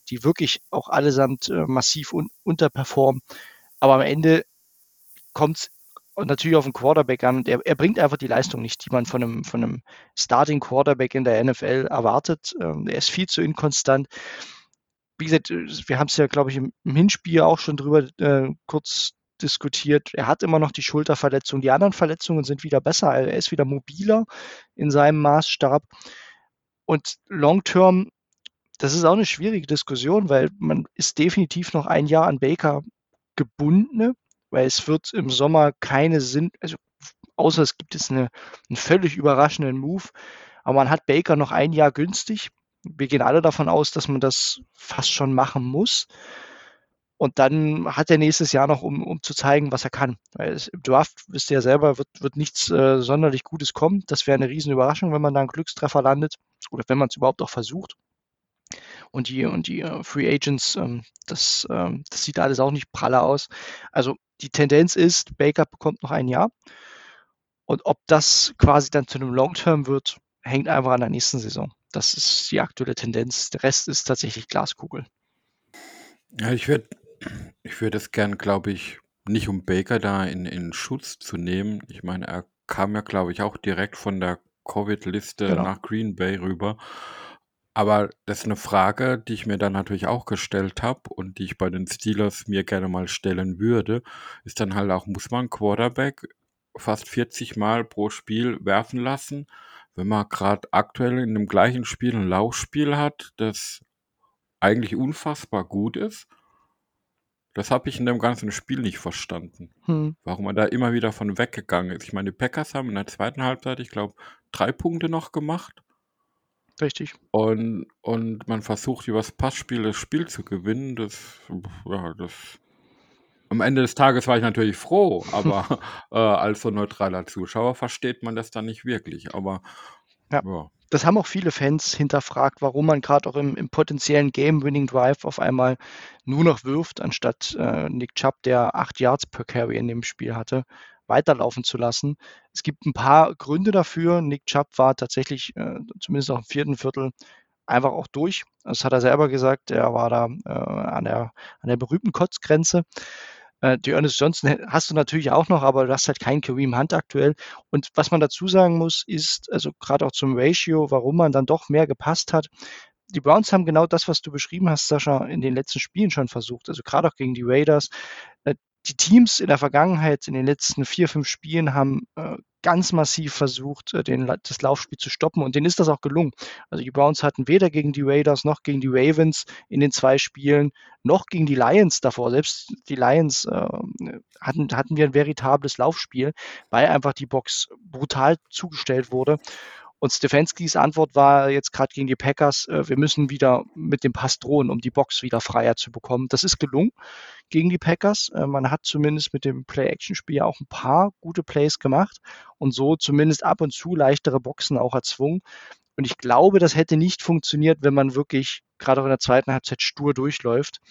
die wirklich auch allesamt äh, massiv un unterperformen. Aber am Ende kommt es natürlich auf den Quarterback an und er, er, bringt einfach die Leistung nicht, die man von einem, von einem Starting Quarterback in der NFL erwartet. Ähm, er ist viel zu inkonstant wie gesagt, äh, wir haben es ja, glaube ich, im, Hinspiel auch schon drüber äh, kurz diskutiert. Er hat immer noch die Schulterverletzung. Die anderen Verletzungen sind wieder besser. Er ist wieder mobiler in seinem Maßstab. Und long-term, das ist auch eine schwierige Diskussion, weil man ist definitiv noch ein Jahr an Baker gebunden, weil es wird im Sommer keine Sinn, also außer es gibt jetzt eine, einen völlig überraschenden Move, aber man hat Baker noch ein Jahr günstig wir gehen alle davon aus, dass man das fast schon machen muss. Und dann hat er nächstes Jahr noch, um, um zu zeigen, was er kann. Weil es, im Draft, wisst ihr ja selber, wird, wird nichts äh, sonderlich Gutes kommen. Das wäre eine riesen Überraschung, wenn man da einen Glückstreffer landet oder wenn man es überhaupt auch versucht. Und die, und die äh, Free Agents, ähm, das, ähm, das sieht alles auch nicht praller aus. Also die Tendenz ist, Baker bekommt noch ein Jahr. Und ob das quasi dann zu einem Long-Term wird, hängt einfach an der nächsten Saison. Das ist die aktuelle Tendenz. Der Rest ist tatsächlich Glaskugel. Ja, ich würde ich würd es gern, glaube ich, nicht um Baker da in, in Schutz zu nehmen. Ich meine, er kam ja, glaube ich, auch direkt von der Covid-Liste genau. nach Green Bay rüber. Aber das ist eine Frage, die ich mir dann natürlich auch gestellt habe und die ich bei den Steelers mir gerne mal stellen würde, ist dann halt auch, muss man Quarterback fast 40 Mal pro Spiel werfen lassen? Wenn man gerade aktuell in dem gleichen Spiel ein Laufspiel hat, das eigentlich unfassbar gut ist. Das habe ich in dem ganzen Spiel nicht verstanden. Hm. Warum man da immer wieder von weggegangen ist. Ich meine, die Packers haben in der zweiten Halbzeit, ich glaube, drei Punkte noch gemacht. Richtig. Und, und man versucht, über das Passspiel das Spiel zu gewinnen. Das, ja, das am Ende des Tages war ich natürlich froh, aber äh, als so neutraler Zuschauer versteht man das dann nicht wirklich. Aber ja. ja. Das haben auch viele Fans hinterfragt, warum man gerade auch im, im potenziellen Game-Winning-Drive auf einmal nur noch wirft, anstatt äh, Nick Chubb, der acht Yards per Carry in dem Spiel hatte, weiterlaufen zu lassen. Es gibt ein paar Gründe dafür. Nick Chubb war tatsächlich, äh, zumindest auch im vierten Viertel, einfach auch durch. Das hat er selber gesagt. Er war da äh, an, der, an der berühmten Kotzgrenze. Äh, die Ernest Johnson hast du natürlich auch noch, aber du hast halt keinen Kareem Hunt aktuell. Und was man dazu sagen muss, ist, also gerade auch zum Ratio, warum man dann doch mehr gepasst hat. Die Browns haben genau das, was du beschrieben hast, Sascha, in den letzten Spielen schon versucht. Also gerade auch gegen die Raiders. Die Teams in der Vergangenheit, in den letzten vier, fünf Spielen, haben äh, ganz massiv versucht, äh, den, das Laufspiel zu stoppen und denen ist das auch gelungen. Also die Browns hatten weder gegen die Raiders noch gegen die Ravens in den zwei Spielen, noch gegen die Lions davor. Selbst die Lions äh, hatten, hatten wir ein veritables Laufspiel, weil einfach die Box brutal zugestellt wurde. Und Stefanskis Antwort war jetzt gerade gegen die Packers, äh, wir müssen wieder mit dem Pass drohen, um die Box wieder freier zu bekommen. Das ist gelungen gegen die Packers. Äh, man hat zumindest mit dem Play-Action-Spiel auch ein paar gute Plays gemacht und so zumindest ab und zu leichtere Boxen auch erzwungen. Und ich glaube, das hätte nicht funktioniert, wenn man wirklich gerade auch in der zweiten Halbzeit stur durchläuft.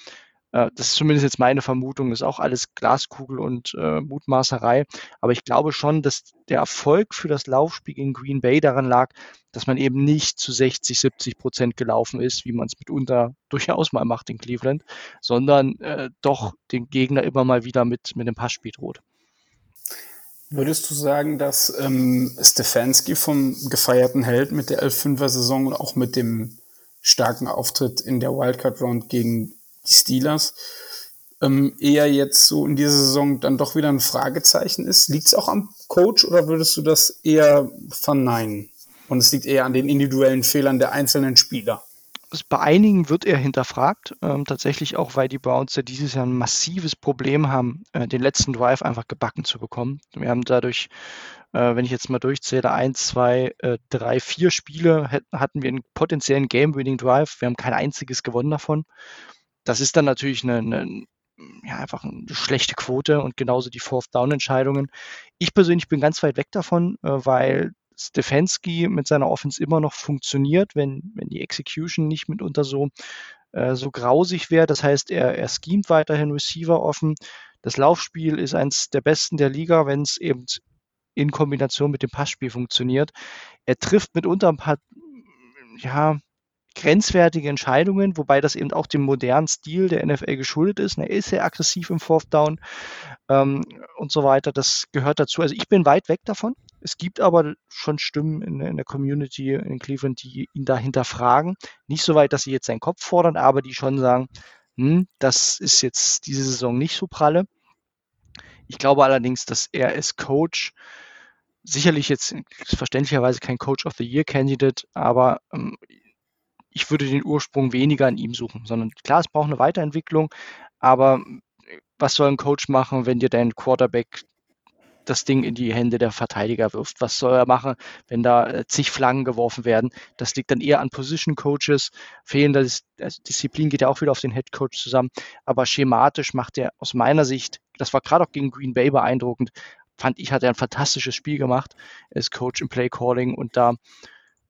Äh, das ist zumindest jetzt meine Vermutung, ist auch alles Glaskugel und äh, Mutmaßerei. Aber ich glaube schon, dass der Erfolg für das Laufspiel gegen Green Bay daran lag, dass man eben nicht zu 60, 70 Prozent gelaufen ist, wie man es mitunter durchaus mal macht in Cleveland, sondern äh, doch den Gegner immer mal wieder mit, mit dem Passspiel droht. Würdest du sagen, dass ähm, Stefanski vom gefeierten Held mit der 11-5er-Saison und auch mit dem starken Auftritt in der Wildcard-Round gegen die Steelers, ähm, eher jetzt so in dieser Saison dann doch wieder ein Fragezeichen ist? Liegt es auch am Coach oder würdest du das eher verneinen? Und es liegt eher an den individuellen Fehlern der einzelnen Spieler? Bei einigen wird er hinterfragt, ähm, tatsächlich auch, weil die Browns ja dieses Jahr ein massives Problem haben, äh, den letzten Drive einfach gebacken zu bekommen. Wir haben dadurch, äh, wenn ich jetzt mal durchzähle, eins, zwei, äh, drei, vier Spiele hatten wir einen potenziellen Game-Winning-Drive. Wir haben kein einziges gewonnen davon das ist dann natürlich eine, eine ja, einfach eine schlechte Quote und genauso die Fourth-Down-Entscheidungen. Ich persönlich bin ganz weit weg davon, äh, weil Stefanski mit seiner Offense immer noch funktioniert, wenn, wenn die Execution nicht mitunter so, äh, so grausig wäre. Das heißt, er, er schemt weiterhin Receiver offen. Das Laufspiel ist eins der besten der Liga, wenn es eben in Kombination mit dem Passspiel funktioniert. Er trifft mitunter ein paar, ja, grenzwertige Entscheidungen, wobei das eben auch dem modernen Stil der NFL geschuldet ist. Er ist sehr aggressiv im Fourth Down ähm, und so weiter. Das gehört dazu. Also ich bin weit weg davon. Es gibt aber schon Stimmen in, in der Community in Cleveland, die ihn da hinterfragen. Nicht so weit, dass sie jetzt seinen Kopf fordern, aber die schon sagen, hm, das ist jetzt diese Saison nicht so pralle. Ich glaube allerdings, dass er als Coach sicherlich jetzt verständlicherweise kein Coach of the Year Candidate, aber ähm, ich würde den Ursprung weniger an ihm suchen, sondern klar, es braucht eine Weiterentwicklung, aber was soll ein Coach machen, wenn dir dein Quarterback das Ding in die Hände der Verteidiger wirft. Was soll er machen, wenn da äh, zig Flaggen geworfen werden? Das liegt dann eher an Position Coaches. Fehlende also Disziplin geht ja auch wieder auf den Head Coach zusammen. Aber schematisch macht er aus meiner Sicht, das war gerade auch gegen Green Bay beeindruckend, fand ich, hat er ein fantastisches Spiel gemacht als Coach im Play Calling und da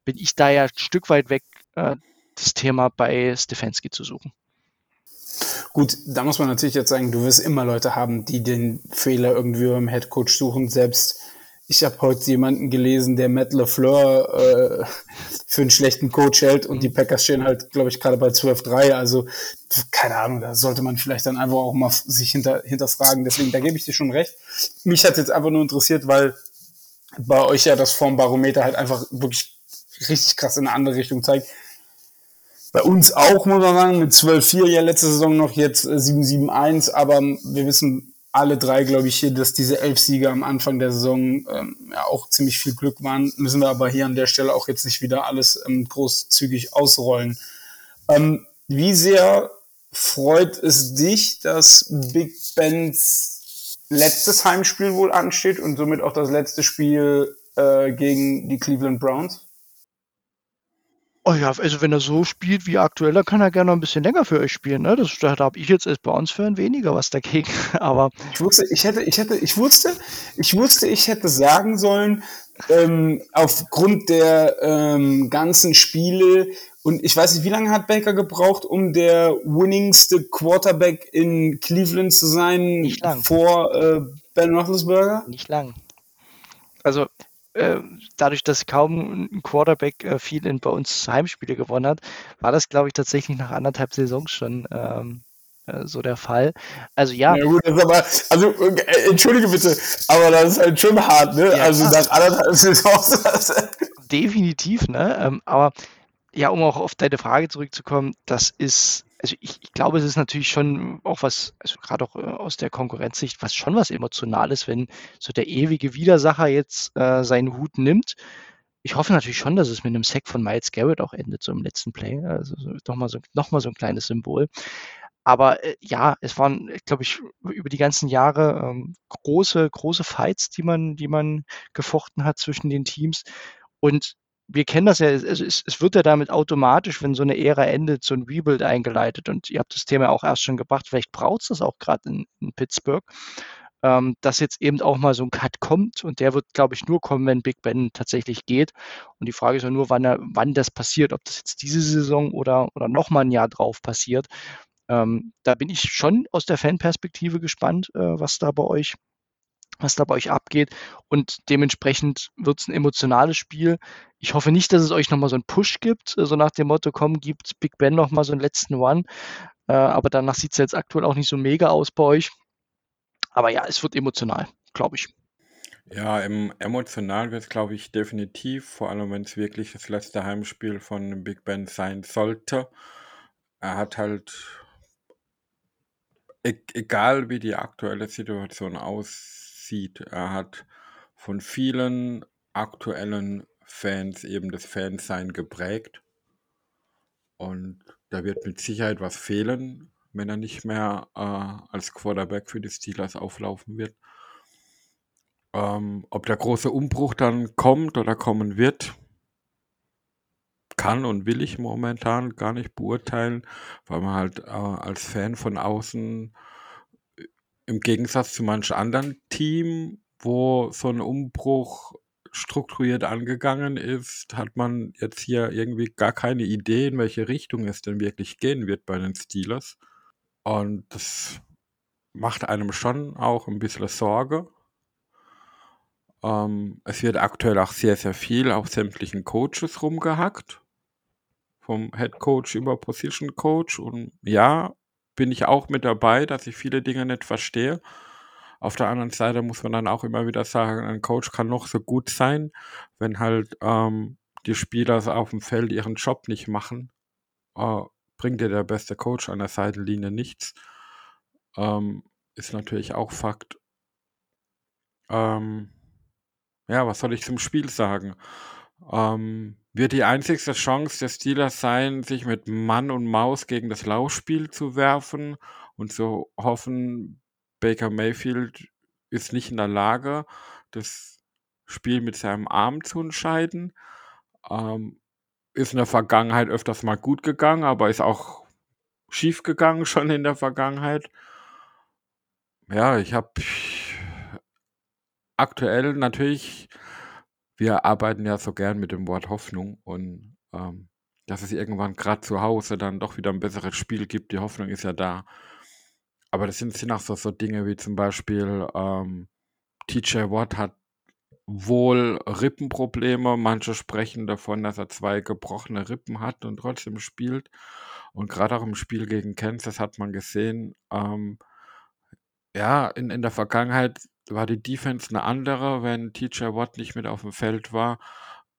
bin ich da ja ein Stück weit weg, äh, das Thema bei Stefanski zu suchen. Gut, da muss man natürlich jetzt sagen, du wirst immer Leute haben, die den Fehler irgendwie beim Headcoach suchen. Selbst ich habe heute jemanden gelesen, der Matt LeFleur äh, für einen schlechten Coach hält und die mhm. Packers stehen halt, glaube ich, gerade bei 12-3. Also keine Ahnung, da sollte man vielleicht dann einfach auch mal sich hinter, hinterfragen. Deswegen, da gebe ich dir schon recht. Mich hat jetzt einfach nur interessiert, weil bei euch ja das Formbarometer halt einfach wirklich richtig krass in eine andere Richtung zeigt. Bei uns auch, muss man sagen, mit 12-4 ja letzte Saison noch, jetzt 7-7-1, äh, aber wir wissen alle drei, glaube ich, hier, dass diese elf Siege am Anfang der Saison ähm, ja auch ziemlich viel Glück waren. Müssen wir aber hier an der Stelle auch jetzt nicht wieder alles ähm, großzügig ausrollen. Ähm, wie sehr freut es dich, dass Big Bens letztes Heimspiel wohl ansteht und somit auch das letzte Spiel äh, gegen die Cleveland Browns? Oh ja, also wenn er so spielt wie aktuell, dann kann er gerne noch ein bisschen länger für euch spielen. Ne? Das, da habe ich jetzt als Browns-Fan weniger was dagegen. Aber ich wusste, ich hätte, ich hätte, ich wusste, ich wusste, ich hätte sagen sollen, ähm, aufgrund der ähm, ganzen Spiele und ich weiß nicht, wie lange hat Baker gebraucht, um der winningste Quarterback in Cleveland zu sein vor äh, Ben Roethlisberger? Nicht lang. Also dadurch, dass kaum ein Quarterback äh, viel in, bei uns Heimspiele gewonnen hat, war das, glaube ich, tatsächlich nach anderthalb Saisons schon ähm, äh, so der Fall. Also ja. Ja gut, aber, also äh, entschuldige bitte, aber das ist halt schon hart, ne? Ja, also nach anderthalb Saisons. Definitiv, ne? Ähm, aber ja, um auch auf deine Frage zurückzukommen, das ist also ich, ich, glaube, es ist natürlich schon auch was, also gerade auch äh, aus der Konkurrenzsicht, was schon was Emotionales, wenn so der ewige Widersacher jetzt äh, seinen Hut nimmt. Ich hoffe natürlich schon, dass es mit einem Sack von Miles Garrett auch endet, so im letzten Play. Also so, nochmal so, noch so ein kleines Symbol. Aber äh, ja, es waren, glaube ich, über die ganzen Jahre ähm, große, große Fights, die man, die man gefochten hat zwischen den Teams. Und wir kennen das ja, also es, es wird ja damit automatisch, wenn so eine Ära endet, so ein Rebuild eingeleitet. Und ihr habt das Thema auch erst schon gebracht, vielleicht braucht es das auch gerade in, in, Pittsburgh, ähm, dass jetzt eben auch mal so ein Cut kommt. Und der wird, glaube ich, nur kommen, wenn Big Ben tatsächlich geht. Und die Frage ist ja nur, wann, er, wann das passiert, ob das jetzt diese Saison oder, oder nochmal ein Jahr drauf passiert. Ähm, da bin ich schon aus der Fanperspektive gespannt, äh, was da bei euch was da bei euch abgeht. Und dementsprechend wird es ein emotionales Spiel. Ich hoffe nicht, dass es euch nochmal so einen Push gibt, äh, so nach dem Motto, komm, gibt Big Ben nochmal so einen letzten One. Äh, aber danach sieht es jetzt aktuell auch nicht so mega aus bei euch. Aber ja, es wird emotional, glaube ich. Ja, im, emotional wird es, glaube ich, definitiv, vor allem wenn es wirklich das letzte Heimspiel von Big Ben sein sollte. Er hat halt E egal wie die aktuelle Situation aussieht, er hat von vielen aktuellen Fans eben das Fansein geprägt. Und da wird mit Sicherheit was fehlen, wenn er nicht mehr äh, als Quarterback für die Steelers auflaufen wird. Ähm, ob der große Umbruch dann kommt oder kommen wird, kann und will ich momentan gar nicht beurteilen, weil man halt äh, als Fan von außen im Gegensatz zu manch anderen Team, wo so ein Umbruch strukturiert angegangen ist, hat man jetzt hier irgendwie gar keine Idee, in welche Richtung es denn wirklich gehen wird bei den Steelers. Und das macht einem schon auch ein bisschen Sorge. Ähm, es wird aktuell auch sehr, sehr viel auf sämtlichen Coaches rumgehackt vom Head Coach über Position Coach. Und ja, bin ich auch mit dabei, dass ich viele Dinge nicht verstehe. Auf der anderen Seite muss man dann auch immer wieder sagen, ein Coach kann noch so gut sein, wenn halt ähm, die Spieler auf dem Feld ihren Job nicht machen, äh, bringt dir der beste Coach an der Seitenlinie nichts. Ähm, ist natürlich auch Fakt. Ähm, ja, was soll ich zum Spiel sagen? Ähm, wird die einzigste Chance der Steelers sein, sich mit Mann und Maus gegen das Laufspiel zu werfen und zu hoffen, Baker Mayfield ist nicht in der Lage, das Spiel mit seinem Arm zu entscheiden. Ähm, ist in der Vergangenheit öfters mal gut gegangen, aber ist auch schief gegangen schon in der Vergangenheit. Ja, ich habe aktuell natürlich wir arbeiten ja so gern mit dem Wort Hoffnung und ähm, dass es irgendwann gerade zu Hause dann doch wieder ein besseres Spiel gibt. Die Hoffnung ist ja da. Aber das sind, sind auch so, so Dinge wie zum Beispiel ähm, TJ Watt hat wohl Rippenprobleme. Manche sprechen davon, dass er zwei gebrochene Rippen hat und trotzdem spielt. Und gerade auch im Spiel gegen Kansas hat man gesehen, ähm, ja, in, in der Vergangenheit war die Defense eine andere, wenn TJ Watt nicht mit auf dem Feld war.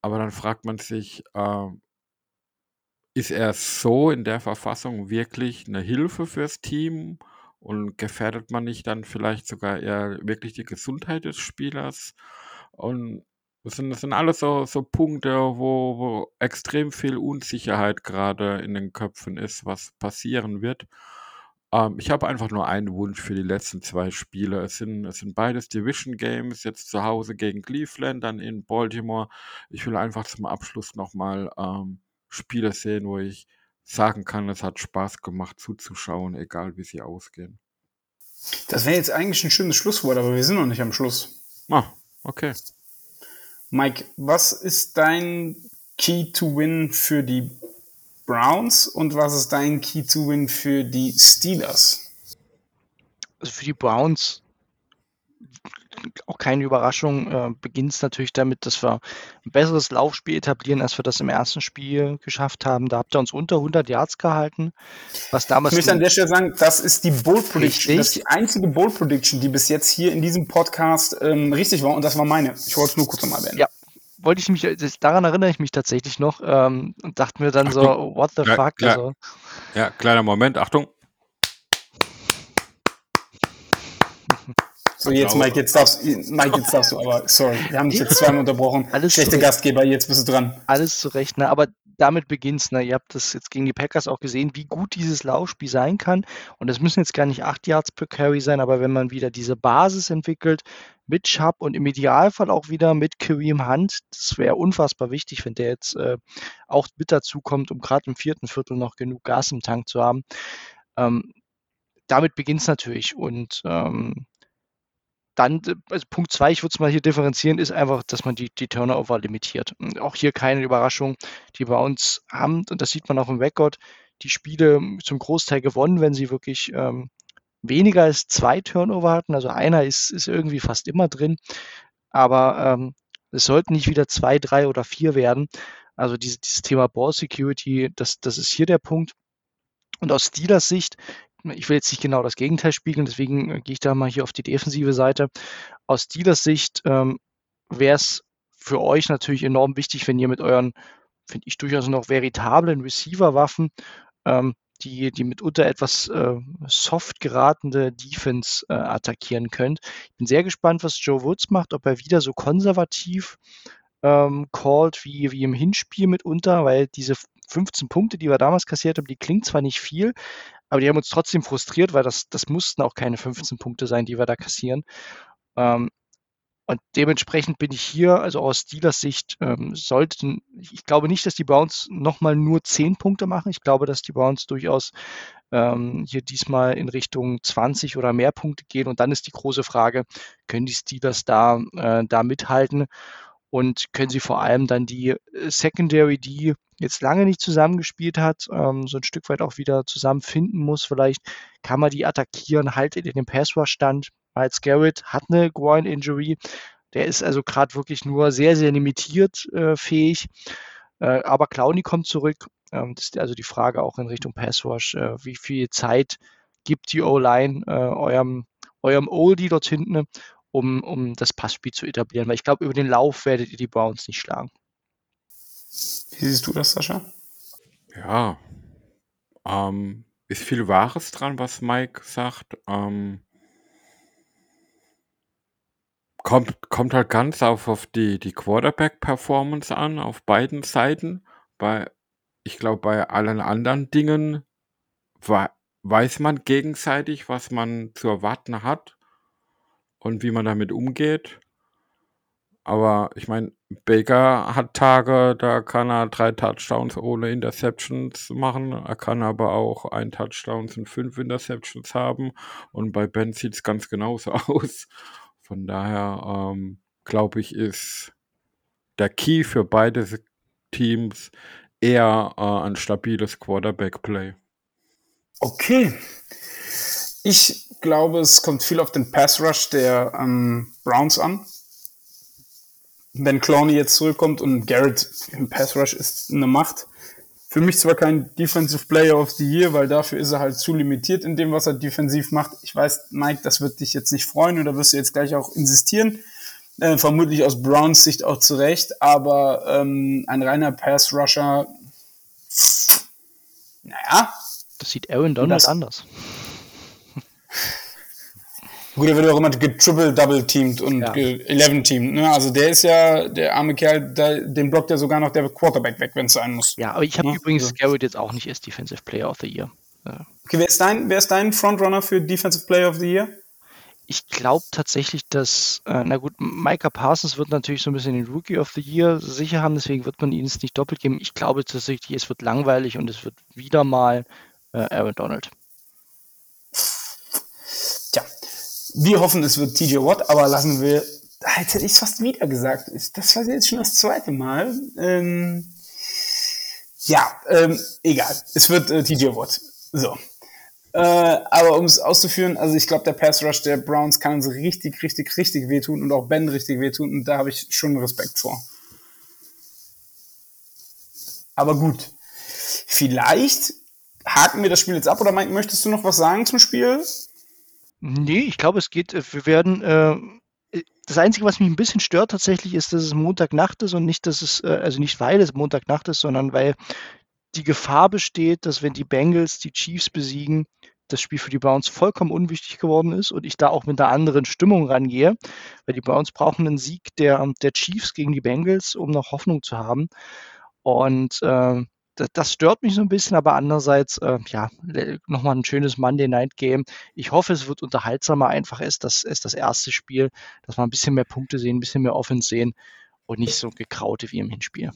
Aber dann fragt man sich, äh, ist er so in der Verfassung wirklich eine Hilfe fürs Team? Und gefährdet man nicht dann vielleicht sogar eher wirklich die Gesundheit des Spielers? Und das sind, das sind alles so, so Punkte, wo, wo extrem viel Unsicherheit gerade in den Köpfen ist, was passieren wird. Ähm, ich habe einfach nur einen Wunsch für die letzten zwei Spiele. Es sind, es sind beides Division Games, jetzt zu Hause gegen Cleveland, dann in Baltimore. Ich will einfach zum Abschluss nochmal ähm, Spiele sehen, wo ich sagen kann, es hat Spaß gemacht zuzuschauen, egal wie sie ausgehen. Das wäre jetzt eigentlich ein schönes Schlusswort, aber wir sind noch nicht am Schluss. Ah, okay. Mike, was ist dein Key to Win für die Browns und was ist dein Key to Win für die Steelers? Also für die Browns auch keine Überraschung, äh, beginnt es natürlich damit, dass wir ein besseres Laufspiel etablieren, als wir das im ersten Spiel geschafft haben. Da habt ihr uns unter 100 Yards gehalten. Was damals ich möchte an der Stelle sagen, das ist die Bowl Prediction. Richtig. Das ist die einzige Bowl Prediction, die bis jetzt hier in diesem Podcast ähm, richtig war und das war meine. Ich wollte es nur kurz nochmal erwähnen. Ja, wollte ich mich, daran erinnere ich mich tatsächlich noch ähm, und dachte mir dann Achtung. so, what the Ja, fuck? klar. Also, Ja, kleiner Moment, Achtung. So, jetzt, Mike, jetzt darfst, Mike, jetzt darfst du, aber sorry, wir haben dich jetzt zweimal unterbrochen. Alles Schlechter zurück. Gastgeber, jetzt bist du dran. alles zurecht, ne? aber damit beginnt's. Ne? Ihr habt das jetzt gegen die Packers auch gesehen, wie gut dieses Laufspiel sein kann. Und es müssen jetzt gar nicht 8 Yards per Carry sein, aber wenn man wieder diese Basis entwickelt mit Chubb und im Idealfall auch wieder mit Kareem Hunt, das wäre unfassbar wichtig, wenn der jetzt äh, auch mit dazu kommt, um gerade im vierten Viertel noch genug Gas im Tank zu haben. Ähm, damit beginnt's natürlich. Und ähm, dann, äh, also Punkt zwei, ich würde es mal hier differenzieren, ist einfach, dass man die, die Turnover limitiert. Und Auch hier keine Überraschung. Die bei uns haben, und das sieht man auch im Rekord, die Spiele zum Großteil gewonnen, wenn sie wirklich ähm, weniger als zwei Turnover hatten. Also einer ist, ist irgendwie fast immer drin. Aber ähm, es sollten nicht wieder zwei, drei oder vier werden. Also diese, dieses Thema Ball Security, das, das ist hier der Punkt. Und aus Steelers Sicht, ich will jetzt nicht genau das Gegenteil spiegeln, deswegen äh, gehe ich da mal hier auf die defensive Seite. Aus Steelers Sicht ähm, wäre es für euch natürlich enorm wichtig, wenn ihr mit euren, finde ich, durchaus noch veritablen Receiver-Waffen ähm, die, die mitunter etwas äh, soft geratene Defense äh, attackieren könnt. Ich bin sehr gespannt, was Joe Woods macht, ob er wieder so konservativ ähm, called wie, wie im Hinspiel mitunter, weil diese 15 Punkte, die wir damals kassiert haben, die klingt zwar nicht viel, aber die haben uns trotzdem frustriert, weil das, das mussten auch keine 15 Punkte sein, die wir da kassieren. Ähm, und dementsprechend bin ich hier, also aus Steelers Sicht, ähm, sollten, ich glaube nicht, dass die Browns nochmal nur 10 Punkte machen. Ich glaube, dass die Browns durchaus ähm, hier diesmal in Richtung 20 oder mehr Punkte gehen. Und dann ist die große Frage, können die Steelers da, äh, da mithalten? Und können sie vor allem dann die äh, Secondary, die jetzt lange nicht zusammengespielt hat, ähm, so ein Stück weit auch wieder zusammenfinden muss, vielleicht kann man die attackieren, haltet in den Pass-Rush-Stand. Miles Garrett hat eine Groin-Injury. Der ist also gerade wirklich nur sehr, sehr limitiert äh, fähig. Äh, aber Clowny kommt zurück. Ähm, das ist also die Frage auch in Richtung Pass Rush. Äh, wie viel Zeit gibt die O-Line äh, eurem, eurem Oldie dort hinten, um, um das Passspiel zu etablieren? Weil ich glaube, über den Lauf werdet ihr die Browns nicht schlagen. Wie siehst du das, Sascha? Ja, ähm, ist viel Wahres dran, was Mike sagt. Ähm, kommt, kommt halt ganz auf, auf die, die Quarterback-Performance an, auf beiden Seiten. Bei, ich glaube, bei allen anderen Dingen wei- weiß man gegenseitig, was man zu erwarten hat und wie man damit umgeht. Aber ich meine, Baker hat Tage, da kann er drei Touchdowns ohne Interceptions machen. Er kann aber auch ein Touchdowns und fünf Interceptions haben. Und bei Ben sieht es ganz genauso aus. Von daher ähm, glaube ich, ist der Key für beide Teams eher äh, ein stabiles Quarterback-Play. Okay. Ich glaube, es kommt viel auf den Pass Rush der ähm, Browns an. Wenn Clowney jetzt zurückkommt und Garrett im Pass Rush ist eine Macht. Für mich zwar kein Defensive Player of the Year, weil dafür ist er halt zu limitiert in dem, was er defensiv macht. Ich weiß, Mike, das wird dich jetzt nicht freuen oder wirst du jetzt gleich auch insistieren. Äh, vermutlich aus Browns Sicht auch zurecht, aber ähm, ein reiner Pass Rusher, naja, Das sieht Aaron Donald anders. Gut, er wird auch immer getriple-double-teamed und Ja. eleven-teamed. Ne? Also der ist ja, der arme Kerl, da, den blockt ja sogar noch der Quarterback weg, wenn es sein muss. Ja, aber ich habe Ja, übrigens also- Garrett jetzt auch nicht als Defensive Player of the Year. Äh, Okay, wer ist dein, wer ist dein Frontrunner für Defensive Player of the Year? Ich glaube tatsächlich, dass, äh, na gut, Micah Parsons wird natürlich so ein bisschen den Rookie of the Year sicher haben, deswegen wird man ihn es nicht doppelt geben. Ich glaube tatsächlich, es wird langweilig und es wird wieder mal äh, Aaron Donald. Tja, wir hoffen, es wird TJ Watt, aber lassen wir, jetzt hätte ich es fast wieder gesagt. Das war jetzt schon das zweite Mal. Ähm, ja, ähm, egal. Es wird äh, TJ Watt. So. Äh, aber um es auszuführen, also ich glaube, der Pass Rush der Browns kann uns richtig, richtig, richtig wehtun und auch Ben richtig wehtun und da habe ich schon Respekt vor. Aber gut. Vielleicht haken wir das Spiel jetzt ab oder Mike, möchtest du noch was sagen zum Spiel? Nee, ich glaube, es geht, äh, wir werden äh, das Einzige, was mich ein bisschen stört tatsächlich, ist, dass es Montagnacht ist und nicht, dass es, äh, also nicht weil es Montagnacht ist, sondern weil die Gefahr besteht, dass wenn die Bengals die Chiefs besiegen, das Spiel für die Browns vollkommen unwichtig geworden ist und ich da auch mit einer anderen Stimmung rangehe, weil die Browns brauchen einen Sieg der, der Chiefs gegen die Bengals, um noch Hoffnung zu haben. Und äh, das, das stört mich so ein bisschen, aber andererseits, äh, ja, nochmal ein schönes Monday Night Game. Ich hoffe, es wird unterhaltsamer. Einfach ist das, ist das erste Spiel, dass wir ein bisschen mehr Punkte sehen, ein bisschen mehr Offense sehen und nicht so gekraute wie im Hinspiel.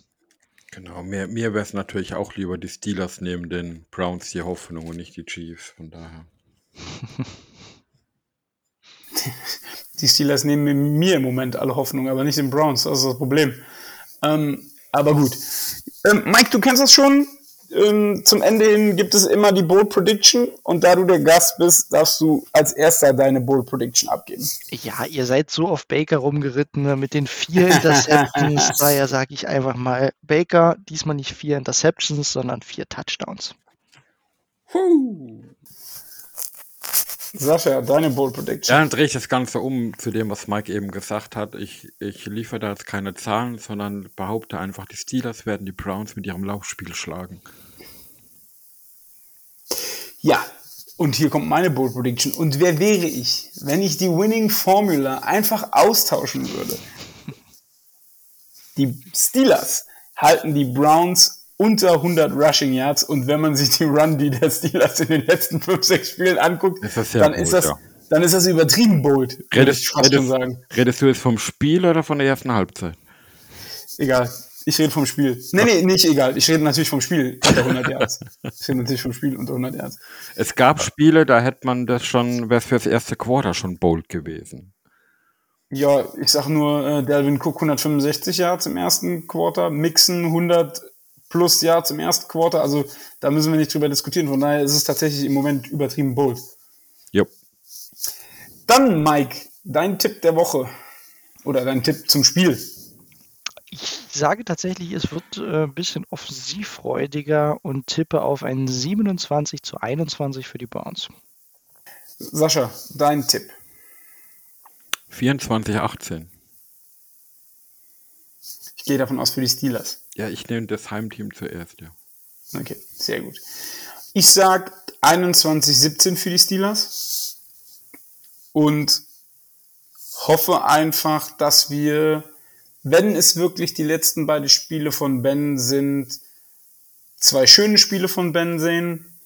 Genau, mir, mir wäre es natürlich auch lieber die Steelers neben den Browns die Hoffnung und nicht die Chiefs, von daher. die Steelers nehmen mir im Moment alle Hoffnung, aber nicht den Browns, das ist das Problem. Ähm, aber gut. Ähm, Mike, du kennst das schon. Ähm, zum Ende hin gibt es immer die Bold Prediction und da du der Gast bist, darfst du als erster deine Bold Prediction abgeben. Ja, ihr seid so auf Baker rumgeritten ne, mit den vier Interceptions. daher sage ich einfach mal Baker, diesmal nicht vier Interceptions, sondern vier Touchdowns. Huh. Sascha, deine Bold Prediction. Ja, dann drehe ich das Ganze um zu dem, was Mike eben gesagt hat. Ich, ich liefere da jetzt keine Zahlen, sondern behaupte einfach, die Steelers werden die Browns mit ihrem Laufspiel schlagen. Ja, und hier kommt meine Bold Prediction. Und wer wäre ich, wenn ich die Winning Formula einfach austauschen würde? Die Steelers halten die Browns unter 100 Rushing Yards und wenn man sich die Run, die der Steelers in den letzten 5, 6 Spielen anguckt, ist dann, bold, ist das, ja. dann ist das übertrieben bold, redest, ich redest, schon sagen. Redest du jetzt vom Spiel oder von der ersten Halbzeit? Egal. Ich rede vom Spiel. Nee, nee, nicht egal. Ich rede natürlich vom Spiel unter 100 Yards. Ich rede natürlich vom Spiel unter 100 Yards. Es gab Spiele, da hätte man das schon, wäre es für das erste Quarter schon bold gewesen. Ja, ich sag nur, äh, Delvin Cook 165 Yards im ersten Quarter, Mixon 100 plus Yards im ersten Quarter. Also da müssen wir nicht drüber diskutieren. Von daher ist es tatsächlich im Moment übertrieben bold. Yep. Dann, Mike, dein Tipp der Woche. Oder dein Tipp zum Spiel. Ich sage tatsächlich, es wird äh, ein bisschen offensivfreudiger und tippe auf ein 27 zu 21 für die Browns. Sascha, dein Tipp. 24 18. Ich gehe davon aus für die Steelers. Ja, ich nehme das Heimteam zuerst, ja. Okay, sehr gut. Ich sage 21-17 für die Steelers und hoffe einfach, dass wir, wenn es wirklich die letzten beiden Spiele von Ben sind, zwei schöne Spiele von Ben sehen,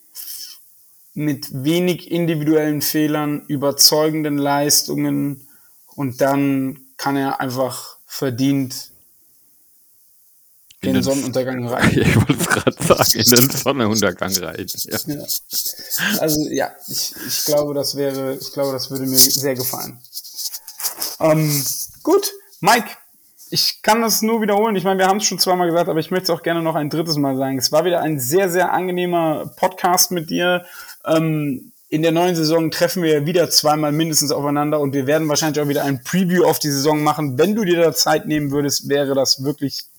mit wenig individuellen Fehlern, überzeugenden Leistungen und dann kann er einfach verdient in den Sonnenuntergang rein. Ich wollte es gerade sagen, in den Sonnenuntergang rein. Ja. ja. Also ja, ich, ich glaube, das wäre, ich glaube, das würde mir sehr gefallen. Ähm, gut, Mike, ich kann das nur wiederholen. Ich meine, wir haben es schon zweimal gesagt, aber ich möchte es auch gerne noch ein drittes Mal sagen. Es war wieder ein sehr, sehr angenehmer Podcast mit dir. Ähm, in der neuen Saison treffen wir wieder zweimal mindestens aufeinander und wir werden wahrscheinlich auch wieder ein Preview auf die Saison machen. Wenn du dir da Zeit nehmen würdest, wäre das wirklich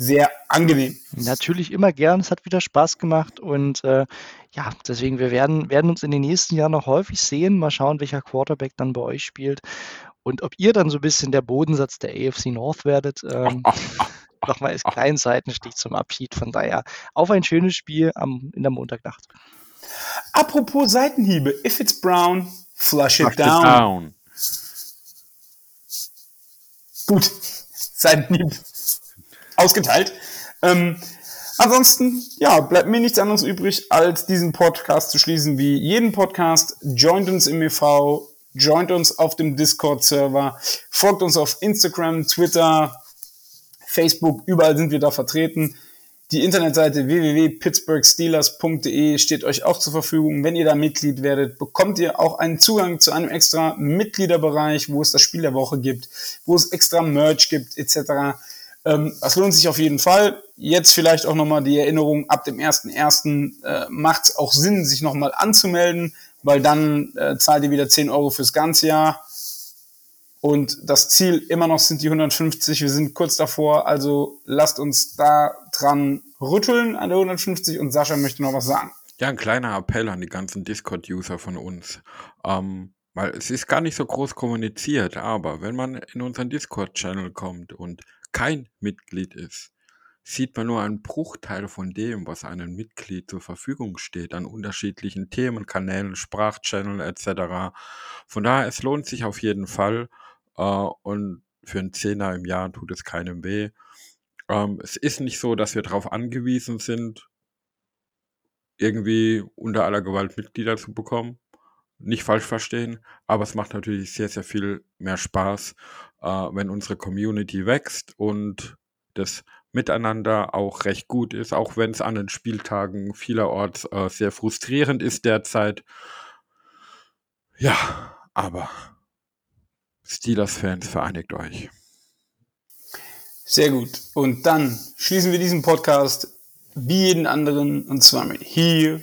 sehr angenehm. Natürlich immer gern. Es hat wieder Spaß gemacht und äh, ja, deswegen, wir werden, werden uns in den nächsten Jahren noch häufig sehen. Mal schauen, welcher Quarterback dann bei euch spielt und ob ihr dann so ein bisschen der Bodensatz der AFC North werdet. Ähm, Nochmal als kleinen Seitenstich zum Abschied. Von daher auf ein schönes Spiel am, in der Montagnacht. Apropos Seitenhiebe. If it's brown, flush it, flush down. it down. Gut. Seitenhieb ausgeteilt. Ähm, ansonsten, ja, bleibt mir nichts anderes übrig, als diesen Podcast zu schließen wie jeden Podcast. Joint uns im EV, joint uns auf dem Discord-Server, folgt uns auf Instagram, Twitter, Facebook, überall sind wir da vertreten. Die Internetseite www.pittsburghsteelers.de steht euch auch zur Verfügung. Wenn ihr da Mitglied werdet, bekommt ihr auch einen Zugang zu einem extra Mitgliederbereich, wo es das Spiel der Woche gibt, wo es extra Merch gibt, etc. Ähm, das lohnt sich auf jeden Fall. Jetzt vielleicht auch nochmal die Erinnerung, ab dem 1.1. Äh, macht es auch Sinn, sich nochmal anzumelden, weil dann äh, zahlt ihr wieder 10 Euro fürs ganze Jahr. Und das Ziel immer noch sind die 150. Wir sind kurz davor, also lasst uns da dran rütteln an der 150 und Sascha möchte noch was sagen. Ja, ein kleiner Appell an die ganzen Discord-User von uns. Ähm, Weil es ist gar nicht so groß kommuniziert, aber wenn man in unseren Discord-Channel kommt und kein Mitglied ist, sieht man nur einen Bruchteil von dem, was einem Mitglied zur Verfügung steht, an unterschiedlichen Themen, Kanälen, Sprachchannel etc. Von daher, es lohnt sich auf jeden Fall äh, und für einen Zehner im Jahr tut es keinem weh. Ähm, es ist nicht so, dass wir darauf angewiesen sind, irgendwie unter aller Gewalt Mitglieder zu bekommen nicht falsch verstehen, aber es macht natürlich sehr, sehr viel mehr Spaß, äh, wenn unsere Community wächst und das Miteinander auch recht gut ist, auch wenn es an den Spieltagen vielerorts äh, sehr frustrierend ist derzeit. Ja, aber Steelers-Fans, vereinigt euch. Sehr gut. Und dann schließen wir diesen Podcast wie jeden anderen und zwar mit Here